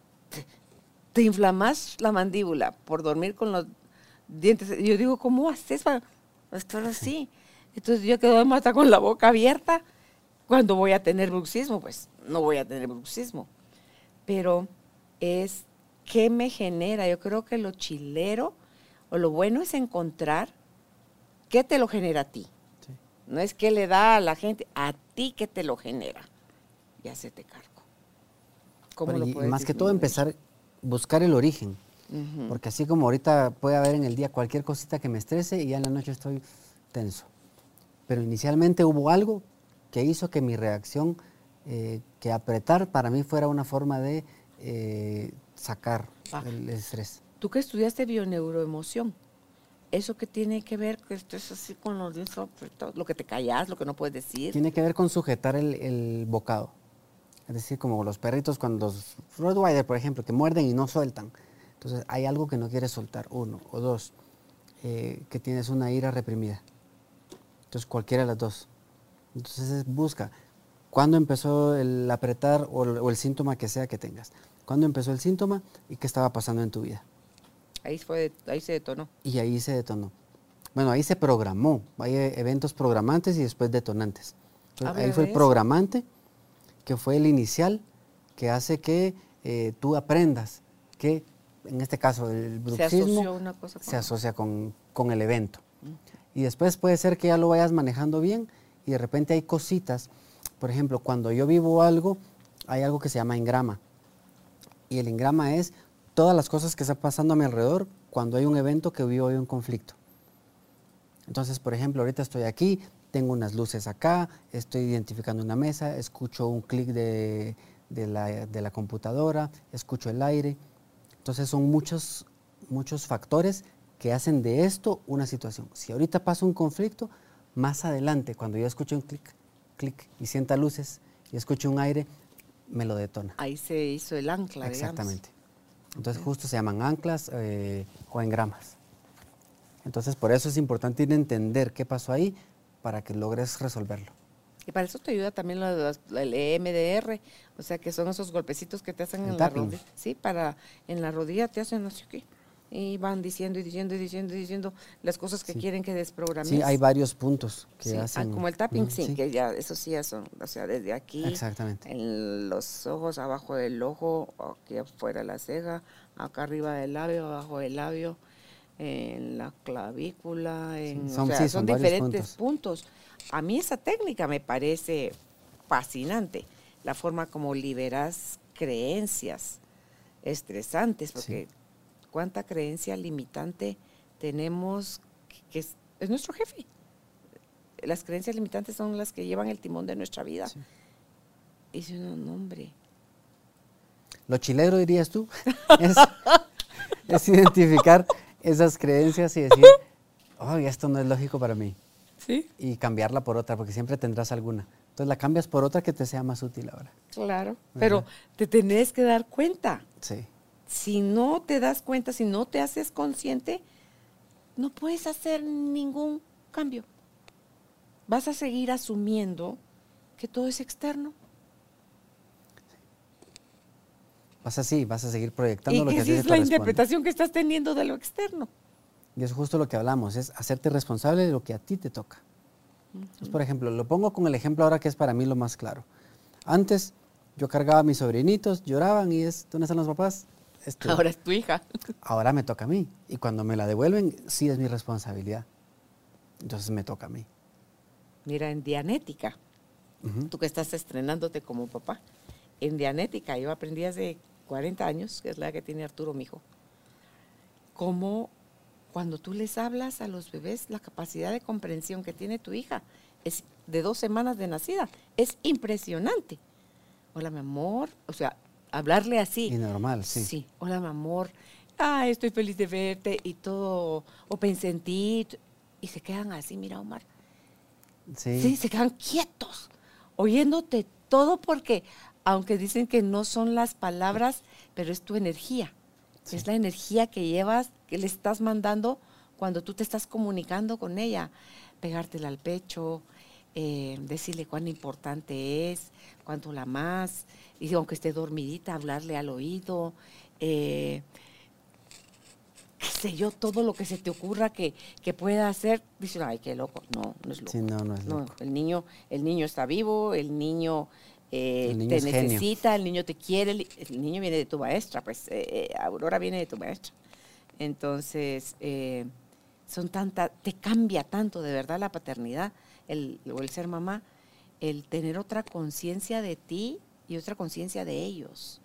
te inflamas la mandíbula por dormir con los dientes. yo digo, ¿cómo haces para estar así? Entonces yo quedo hasta con la boca abierta. Cuando voy a tener bruxismo, pues no voy a tener bruxismo. Pero es qué me genera. Yo creo que lo chilero o lo bueno es encontrar qué te lo genera a ti. No es qué le da a la gente, a ti qué te lo genera. Ya se te cargo. ¿Cómo lo más que todo empezar buscar el origen. Porque así como ahorita puede haber en el día cualquier cosita que me estrese y ya en la noche estoy tenso. Pero inicialmente hubo algo que hizo que mi reacción, eh, que apretar para mí fuera una forma de eh, sacar Ah. el estrés. Tú que estudiaste bioneuroemoción, ¿eso que tiene que ver que esto es así con los dientes apretados? Lo que te callas, lo que no puedes decir. Tiene que ver con sujetar el, el bocado. Es decir, como los perritos cuando los Rottweiler, por ejemplo, que muerden y no sueltan. Entonces hay algo que no quieres soltar, uno. O dos, eh, que tienes una ira reprimida. Entonces cualquiera de las dos. Entonces es- busca cuándo empezó el apretar o el, o el síntoma que sea que tengas. ¿Cuándo empezó el síntoma y qué estaba pasando en tu vida? Ahí, fue, ahí se detonó. Y ahí se detonó. Bueno, ahí se programó. Hay eh, eventos programantes y después detonantes. Entonces, Habla ahí fue el programante, que fue el inicial, que hace que eh, tú aprendas que, en este caso, el Se bruxismo asoció una cosa con se asocia con, con el evento. Y después puede ser que ya lo vayas manejando bien y de repente hay cositas. Por ejemplo, cuando yo vivo algo, hay algo que se llama engrama. Y el engrama es todas las cosas que están pasando a mi alrededor cuando hay un evento que vivo hoy un conflicto. Entonces, por ejemplo, ahorita estoy aquí, tengo unas luces acá, estoy identificando una mesa, escucho un clic de, de la, de la computadora, escucho el aire. Entonces son muchos, muchos factores que hacen de esto una situación. Si ahorita pasa un conflicto, más adelante, cuando yo escucho un clic, clic y sienta luces y escucho un aire, me lo detona. Ahí se hizo el ancla, digamos. Exactamente. Entonces justo se llaman anclas eh, o engramas. Entonces por eso es importante ir a entender qué pasó ahí para que logres resolverlo. Y para eso te ayuda también lo de las- el EMDR, o sea, que son esos golpecitos que te hacen El en la rodilla. Sí, para en la rodilla te hacen así que y van diciendo y diciendo y diciendo y diciendo las cosas que Sí. quieren que desprogrames. Sí, hay varios puntos que Sí, ah, hacen. como el tapping, sí, que ya, eso sí ya son, o sea, desde aquí, Exactamente. en los ojos, abajo del ojo, aquí afuera de la ceja, acá arriba del labio, abajo del labio, en la clavícula, en, o son- sea, sí, son, diferentes puntos. A mí esa técnica me parece fascinante, la forma como liberas creencias estresantes, porque cuánta creencia limitante tenemos que, es, es nuestro jefe. Las creencias limitantes son las que llevan el timón de nuestra vida. Sí. Y dice uno, no, hombre, Lo chilero dirías tú es, es identificar esas creencias y decir, ay, esto no es lógico para mí. ¿sí? Y cambiarla por otra, porque siempre tendrás alguna. Entonces la cambias por otra que te sea más útil ahora. Claro, pero te tenés que dar cuenta. Sí. Si no te das cuenta, si no te haces consciente, no puedes hacer ningún cambio. Vas a seguir asumiendo que todo es externo. Vas así, vas a seguir proyectando Y lo que es la interpretación que estás teniendo de lo externo. Y es justo lo que hablamos, es hacerte responsable de lo que a ti te toca. Entonces, por ejemplo, lo pongo con el ejemplo ahora que es para mí lo más claro. Antes yo cargaba a mis sobrinitos, lloraban y es, ¿dónde están los papás? Este, Ahora es tu hija. ahora me toca a mí. Y cuando me la devuelven, sí es mi responsabilidad. Entonces me toca a mí. Mira, en Dianética, tú que estás estrenándote como papá, en Dianética yo aprendí hace 40 años, que es la que tiene Arturo, mi hijo, cómo cuando tú les hablas a los bebés, la capacidad de comprensión que tiene tu hija es de dos semanas de nacida, es impresionante. Hola, mi amor, o sea, hablarle así. Y normal, sí. Sí, hola, mi amor. Ay, estoy feliz de verte y todo. O pensé en ti. Y se quedan así, mira, Omar. Sí. Sí, se quedan quietos, oyéndote todo porque, aunque dicen que no son las palabras, pero es tu energía. Sí. Es la energía que llevas, que le estás mandando cuando tú te estás comunicando con ella. Pegártela al pecho, eh, decirle cuán importante es, cuánto la más, y aunque esté dormidita, hablarle al oído. eh, qué sé yo, todo lo que se te ocurra que, que pueda hacer, dicen, ay, qué loco. No, no es loco. Sí, no, no es loco. el niño, el niño está vivo, el niño, eh, El niño te genio. necesita, el niño te quiere, el, el niño viene de tu maestra, pues eh, eh, Aurora viene de tu maestra. Entonces, son tanta, te cambia tanto de verdad la paternidad, el, o el ser mamá, el tener otra conciencia de ti y otra conciencia de ellos.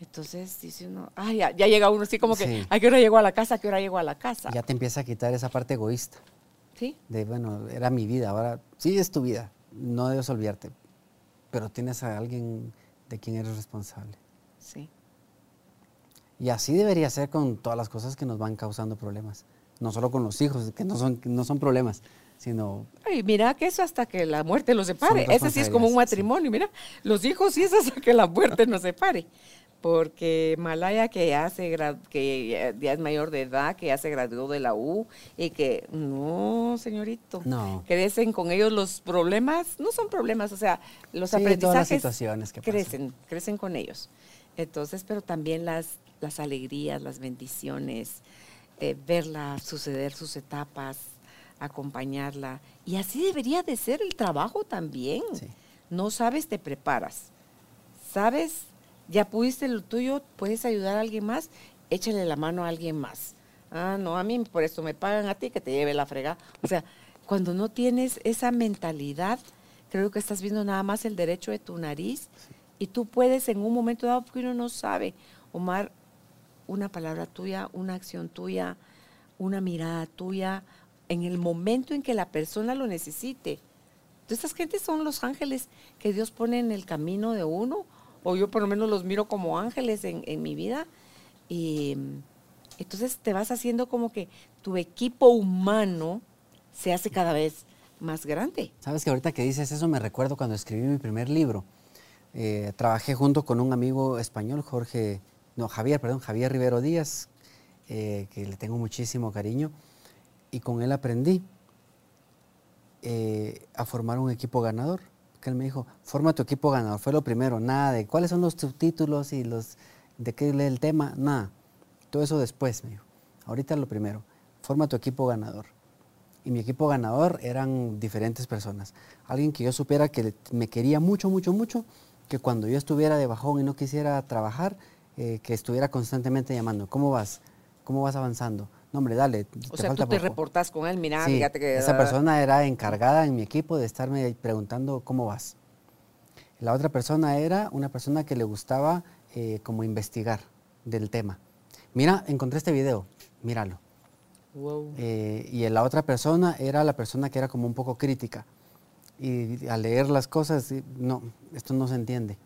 Entonces dice uno, ay, ya, ya llega uno así como que, Sí. ¿a qué hora llegó a la casa? ¿A qué hora llegó a la casa? Ya te empieza a quitar esa parte egoísta. ¿Sí? De, bueno, era mi vida, ahora sí es tu vida. no debes olvidarte, pero tienes a alguien de quien eres responsable. Sí. Y así debería ser con todas las cosas que nos van causando problemas. No solo con los hijos, que no son, no son problemas, sino... Ay, mira que eso hasta que la muerte los separe. Ese sí es como un sí. matrimonio, mira. Los hijos sí es hasta que la muerte nos separe. Porque Malaya, que ya, se que ya- es mayor de edad, que ya se graduó de la U, y que, no, señorito, No. crecen con ellos los problemas, no son problemas, o sea, los Sí, todas las aprendizajes situaciones que pasan. crecen, crecen con ellos. Entonces, pero también las, las alegrías, las bendiciones, eh, verla suceder sus etapas, acompañarla. Y así debería de ser el trabajo también. Sí. No sabes, te preparas. ¿Sabes? Ya pudiste lo tuyo, puedes ayudar a alguien más, échale la mano a alguien más. Ah, no, a mí por eso me pagan a ti que te lleve la frega. O sea, cuando no tienes esa mentalidad, creo que estás viendo nada más el derecho de tu nariz y tú puedes en un momento dado, porque uno no sabe, Omar, una palabra tuya, una acción tuya, una mirada tuya, en el momento en que la persona lo necesite. Entonces, estas gentes son los ángeles que Dios pone en el camino de uno, o yo por lo menos los miro como ángeles en, en mi vida. Y mm, entonces te vas haciendo como que tu equipo humano se hace cada vez más grande. Sabes que ahorita que dices eso me recuerdo cuando escribí mi primer libro. Eh, trabajé junto con un amigo español, Jorge, no, Javier, perdón, Javier Rivero Díaz, eh, que le tengo muchísimo cariño, y con él aprendí eh, a formar un equipo ganador. Que él me dijo, forma tu equipo ganador, fue lo primero, nada de cuáles son los subtítulos y los de qué lee el tema, nada. Todo eso después, me dijo. Ahorita lo primero, forma tu equipo ganador. Y mi equipo ganador eran diferentes personas. Alguien que yo supiera que me quería mucho, mucho, mucho, que cuando yo estuviera de bajón y no quisiera trabajar, eh, que estuviera constantemente llamando, ¿cómo vas? ¿Cómo vas avanzando? No, hombre, dale. O sea, tú te reportas con él, mira, Sí, fíjate que... esa persona era encargada en mi equipo de estarme preguntando cómo vas. La otra persona era una persona que le gustaba eh, como investigar del tema. Mira, encontré este video, míralo. Wow. Eh, y la otra persona era la persona que era como un poco crítica. Y al leer las cosas, no, esto no se entiende.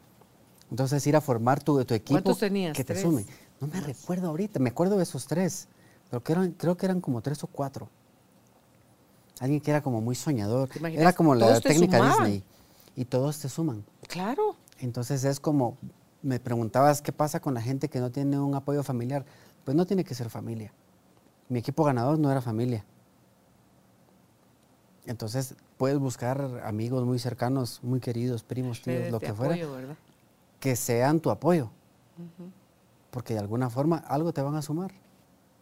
Entonces ir a formar tu, tu equipo ¿Cuántos tenías? que te ¿Tres? sume. No me recuerdo ahorita, me acuerdo de esos tres, pero que eran, creo que eran como tres o cuatro. Alguien que era como muy soñador. Era como la técnica. Disney. Y todos te suman. Claro. Entonces es como, me preguntabas qué pasa con la gente que no tiene un apoyo familiar. Pues no tiene que ser familia. Mi equipo ganador no era familia. Entonces puedes buscar amigos muy cercanos, muy queridos, primos, tíos, lo que fuera, que sean tu apoyo. Porque de alguna forma algo te van a sumar.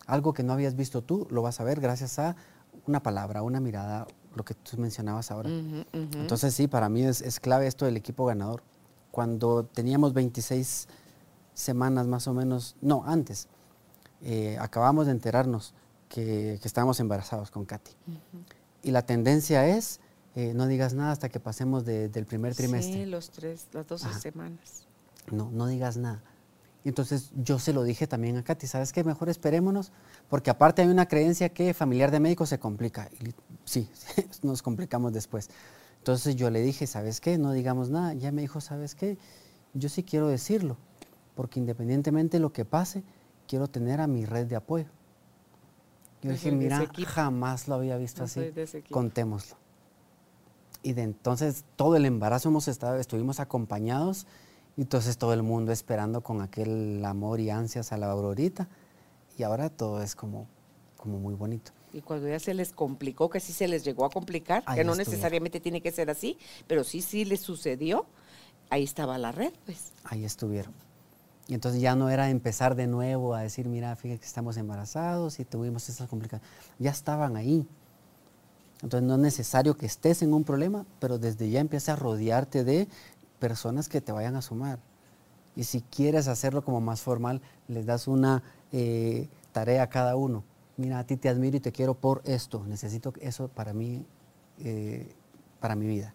Algo que no habías visto tú, lo vas a ver gracias a una palabra, una mirada, lo que tú mencionabas ahora. Entonces sí, para mí es, es clave esto del equipo ganador. Cuando teníamos 26 semanas más o menos, no, antes, eh, acabamos de enterarnos que, que estábamos embarazados con Katy. Y la tendencia es, eh, no digas nada hasta que pasemos de- del primer trimestre. Sí, los tres, las 12 Ajá. semanas. No, no digas nada. Y entonces yo se lo dije también a Katy, ¿sabes qué? Mejor esperémonos, porque aparte hay una creencia que familiar de médico se complica. Y sí, nos complicamos después. Entonces yo le dije, ¿sabes qué? No digamos nada. Ya me dijo, ¿sabes qué? Yo sí quiero decirlo, porque independientemente de lo que pase, quiero tener a mi red de apoyo. Yo dije, mira, jamás lo había visto así. Contémoslo. Y de entonces todo el embarazo hemos estado, estuvimos acompañados y entonces todo el mundo esperando con aquel amor y ansias a la aurorita y ahora todo es como, como muy bonito. Y cuando ya se les complicó, que sí se les llegó a complicar, Ahí que no estuvieron. necesariamente tiene que ser así, pero sí, sí les sucedió, ahí estaba la red, pues. Ahí estuvieron. Y entonces ya no era empezar de nuevo a decir, mira, fíjate que estamos embarazados y tuvimos estas complicaciones. Ya estaban ahí. Entonces no es necesario que estés en un problema, pero desde ya empieza a rodearte de personas que te vayan a sumar. Y si quieres hacerlo como más formal, les das una eh, tarea a cada uno. Mira, a ti te admiro y te quiero por esto. Necesito eso para mí, eh, para mi vida.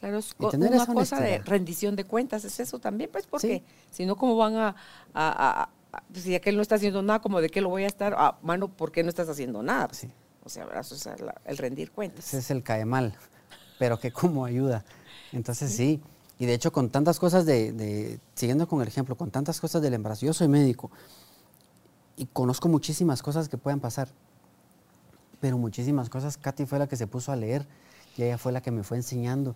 Claro, es una cosa de rendición de cuentas, es eso también, pues, porque Sí. si no, ¿cómo van a, a- a- a- si aquel no está haciendo nada, como de qué lo voy a estar, ah, mano, ¿por qué no estás haciendo nada? Sí. O sea, el rendir cuentas. Ese es el cae mal. pero que como ayuda. Entonces sí. Y de hecho con tantas cosas de, siguiendo con el ejemplo, con tantas cosas del embarazo, yo soy médico y conozco muchísimas cosas que puedan pasar, pero muchísimas cosas, Katy fue la que se puso a leer y ella fue la que me fue enseñando.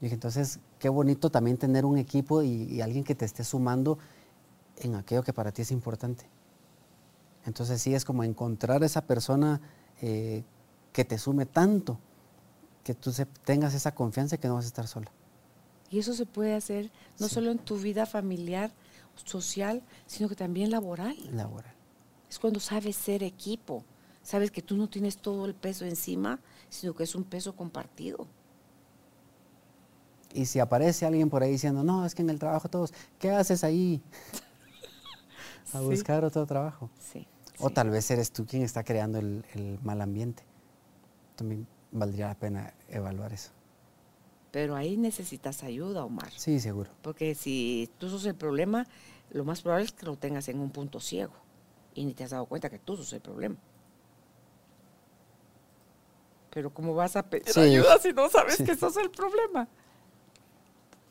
Y entonces, qué bonito también tener un equipo y, alguien que te esté sumando en aquello que para ti es importante. Entonces sí es como encontrar esa persona eh, que te sume tanto, que tú tengas esa confianza que no vas a estar sola. Y eso se puede hacer no solo en tu vida familiar, social, sino que también laboral. Laboral. Es cuando sabes ser equipo, sabes que tú no tienes todo el peso encima, sino que es un peso compartido. Y si aparece alguien por ahí diciendo, no, es que en el trabajo todos, ¿qué haces ahí? a buscar otro trabajo. Sí, o tal vez eres tú quien está creando el, el mal ambiente. También valdría la pena evaluar eso. Pero ahí necesitas ayuda, Omar. Sí, seguro. Porque si tú sos el problema, lo más probable es que lo tengas en un punto ciego y ni te has dado cuenta que tú sos el problema. Pero ¿cómo vas a pedir ayuda si no sabes que sos el problema?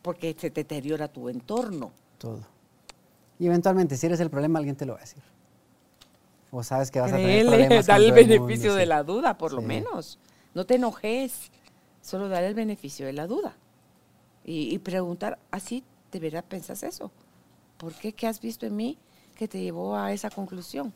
Porque se deteriora tu entorno. Todo. Y eventualmente, si eres el problema, alguien te lo va a decir. O sabes que vas a tener problemas. Dale el beneficio de la duda, por lo menos. No te enojes solo dar el beneficio de la duda y, preguntar, ¿así de verdad pensas eso? ¿Por qué? ¿Qué has visto en mí que te llevó a esa conclusión?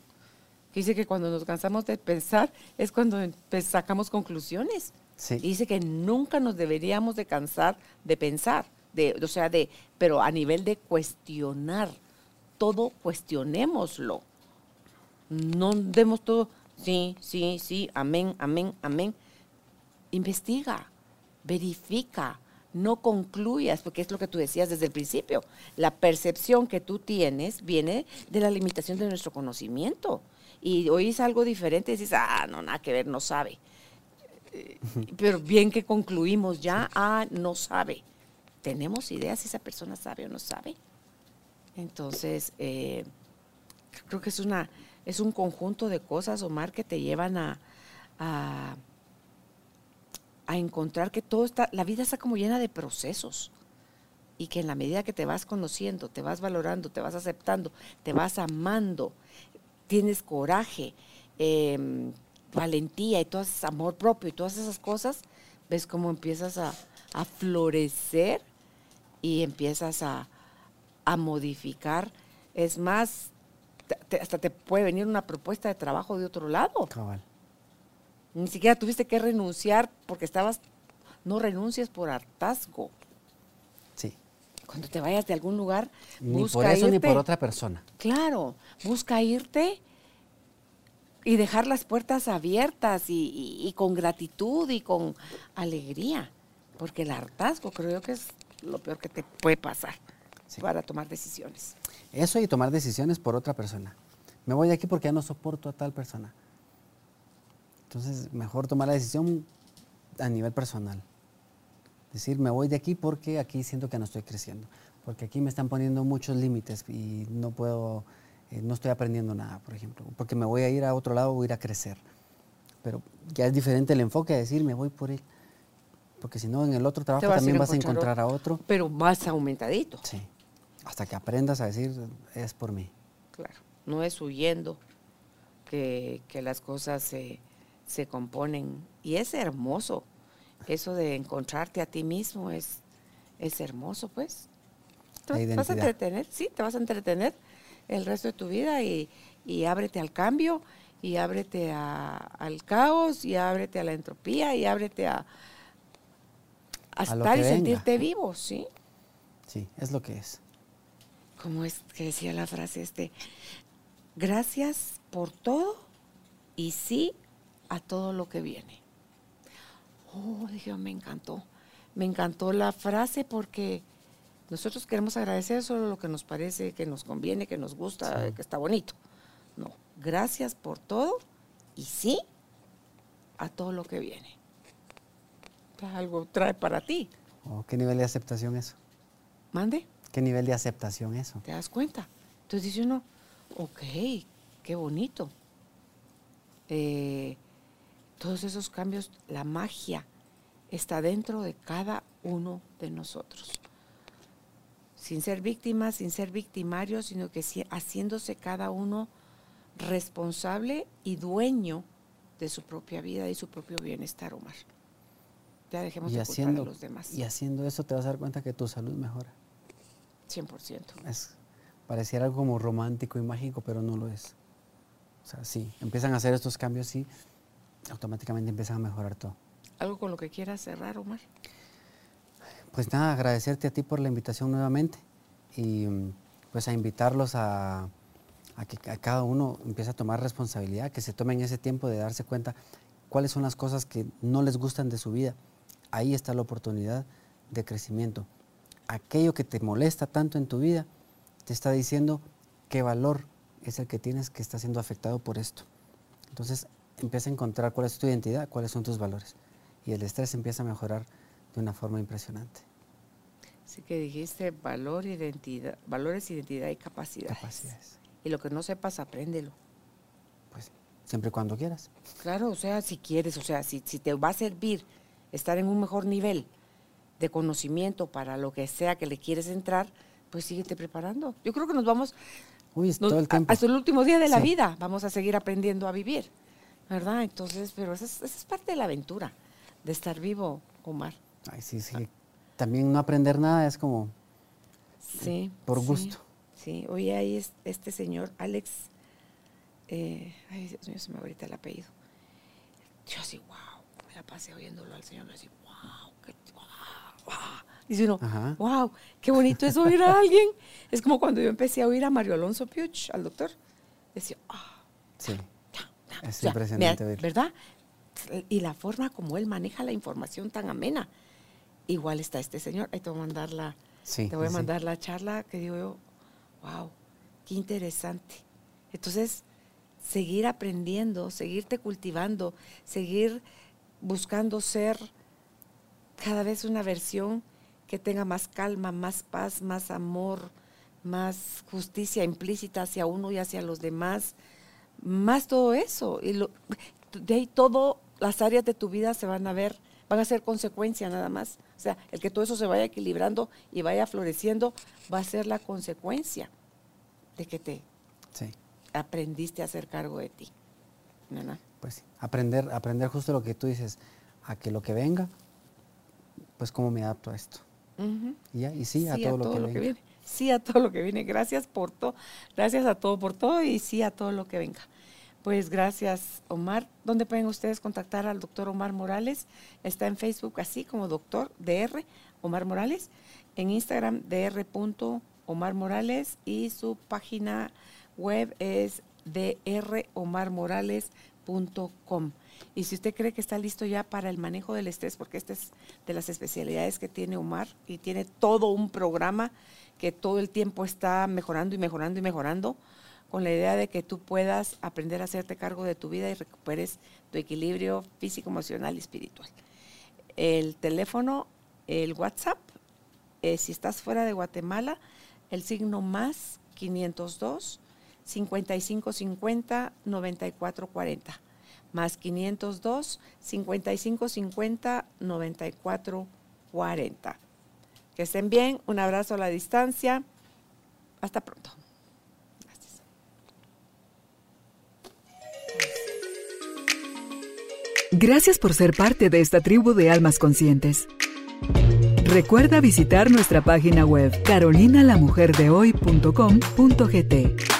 dice que cuando nos cansamos de pensar es cuando sacamos conclusiones. Y dice que nunca nos deberíamos de cansar de pensar, de, o sea, de, pero a nivel de cuestionar, todo cuestionémoslo. No demos todo, sí, sí, sí, amén, amén, amén. Investiga, verifica, no concluyas, porque es lo que tú decías desde el principio. La percepción que tú tienes viene de la limitación de nuestro conocimiento. Y oís algo diferente y dices, ah, no, nada que ver, no sabe. Pero bien que concluimos ya, ah, no sabe. ¿Tenemos idea si esa persona sabe o no sabe? Entonces, eh, creo que es, una, es un conjunto de cosas, Omar, que te llevan a a encontrar que todo está, la vida está como llena de procesos y que en la medida que te vas conociendo, te vas valorando, te vas aceptando, te vas amando, tienes coraje, em, valentía y todo ese amor propio y todas esas cosas, ves cómo empiezas a, florecer y empiezas a, modificar. Es más, hasta te puede venir una propuesta de trabajo de otro lado. Ni siquiera tuviste que renunciar porque estabas, no renuncies por hartazgo. Sí. Cuando te vayas de algún lugar, ni por eso ni por otra persona. Claro, busca irte y dejar las puertas abiertas y, con gratitud y con alegría, porque el hartazgo creo yo que es lo peor que te puede pasar para tomar decisiones. Eso y tomar decisiones por otra persona. Me voy de aquí porque ya no soporto a tal persona. Entonces, mejor tomar la decisión a nivel personal. Decir, me voy de aquí porque aquí siento que no estoy creciendo, porque aquí me están poniendo muchos límites y no puedo, eh, no estoy aprendiendo nada, por ejemplo, porque me voy a ir a otro lado, voy a ir a crecer. Pero ya es diferente el enfoque a decir, me voy por él. Porque si no, en el otro trabajo también vas a encontrar a otro. Pero más aumentadito. Sí. Hasta que aprendas a decir, es por mí. Claro. No es huyendo que, que las cosas se se componen. Y es hermoso. Eso de encontrarte a ti mismo es, es hermoso, pues. Te vas a entretener, sí, te vas a entretener el resto de tu vida y, y ábrete al cambio y ábrete al caos y ábrete a la entropía y ábrete a, a, estar y sentirte vivo, ¿sí? Sí, es lo que es. Como es que decía la frase este, gracias por todo y sí a todo lo que viene. Oh, dije, me encantó. Me encantó la frase porque nosotros queremos agradecer solo lo que nos parece, que nos conviene, que nos gusta, que está bonito. No, gracias por todo y sí a todo lo que viene. Algo trae para ti. Oh, ¿Qué nivel de aceptación eso? ¿Mande? ¿Qué nivel de aceptación eso? ¿Te das cuenta? Entonces dice uno, ok, qué bonito. Eh, todos esos cambios, la magia está dentro de cada uno de nosotros. Sin ser víctimas, sin ser victimarios, sino que haciéndose cada uno responsable y dueño de su propia vida y su propio bienestar, Omar. Ya dejemos de haciendo, a los demás. Y haciendo eso te vas a dar cuenta que tu salud mejora. 100%. Es, pareciera algo como romántico y mágico, pero no lo es. O sea, sí, empiezan a hacer estos cambios y automáticamente empiezan a mejorar todo. ¿Algo con lo que quieras cerrar, Omar? Pues nada, agradecerte a ti por la invitación nuevamente y pues a invitarlos a, a que cada uno empiece a tomar responsabilidad, que se tomen ese tiempo de darse cuenta cuáles son las cosas que no les gustan de su vida. Ahí está la oportunidad de crecimiento. Aquello que te molesta tanto en tu vida te está diciendo qué valor es el que tienes que está siendo afectado por esto. Entonces empieza a encontrar cuál es tu identidad, cuáles son tus valores. Y el estrés empieza a mejorar de una forma impresionante. Sí que dijiste valor, identidad, valores, identidad y capacidades. Capacidades. Y lo que no sepas, apréndelo. Pues siempre y cuando quieras. Claro, o sea, si quieres, o sea, si, si te va a servir estar en un mejor nivel de conocimiento para lo que sea que le quieres entrar, pues síguete preparando. Yo creo que nos vamos Uy, todo el tiempo. hasta el último día de la vida vamos a seguir aprendiendo a vivir, ¿verdad? Entonces, pero esa es, parte de la aventura, de estar vivo, Omar. Ay, sí, sí. También no aprender nada es como sí, por gusto. Sí, hoy ahí este señor, Alex, eh, ay Dios mío, se me ahorita el apellido. Yo así, wow, me la pasé oyéndolo al señor, así, wow, qué, wow, wow. Dice uno, wow, qué bonito es oír a alguien. Es como cuando yo empecé a oír a Mario Alonso Piuch, al doctor. Decía, ah. sí. Es impresionante ¿Verdad? Y la forma como él maneja la información tan amena. Igual está este señor. Ahí te voy a mandar la, te voy a mandar la charla que digo yo, wow, qué interesante. Entonces, seguir aprendiendo, seguirte cultivando, seguir buscando ser cada vez una versión que tenga más calma, más paz, más amor, más justicia implícita hacia uno y hacia los demás, más todo eso. Y de ahí todas las áreas de tu vida se van a ver, van a ser consecuencia nada más. O sea, el que todo eso se vaya equilibrando y vaya floreciendo va a ser la consecuencia de que te aprendiste a hacer cargo de ti. ¿No, Pues sí, aprender, aprender justo lo que tú dices, a que lo que venga, pues cómo me adapto a esto. y, ya, y sí, a todo, lo, que, viene. Sí, a todo lo que viene. Gracias por todo. Gracias a todo por todo y sí a todo lo que venga. Pues gracias, Omar. ¿Dónde pueden ustedes contactar al doctor Omar Morales? Está en Facebook así como doctor DR Omar Morales. En Instagram DR. Omar Morales y su página web es dromarmorales.com. Y si usted cree que está listo ya para el manejo del estrés, porque esta es de las especialidades que tiene Omar y tiene todo un programa que todo el tiempo está mejorando y mejorando y mejorando, con la idea de que tú puedas aprender a hacerte cargo de tu vida y recuperes tu equilibrio físico, emocional y espiritual. El teléfono, el WhatsApp, eh, si estás fuera de Guatemala, el signo más 502 5550 9440 más 502 5550 9440. Que estén bien, un abrazo a la distancia. Hasta pronto. Gracias por ser parte de esta tribu de almas conscientes. Recuerda visitar nuestra página web carolinalamujerdehoy.com.gt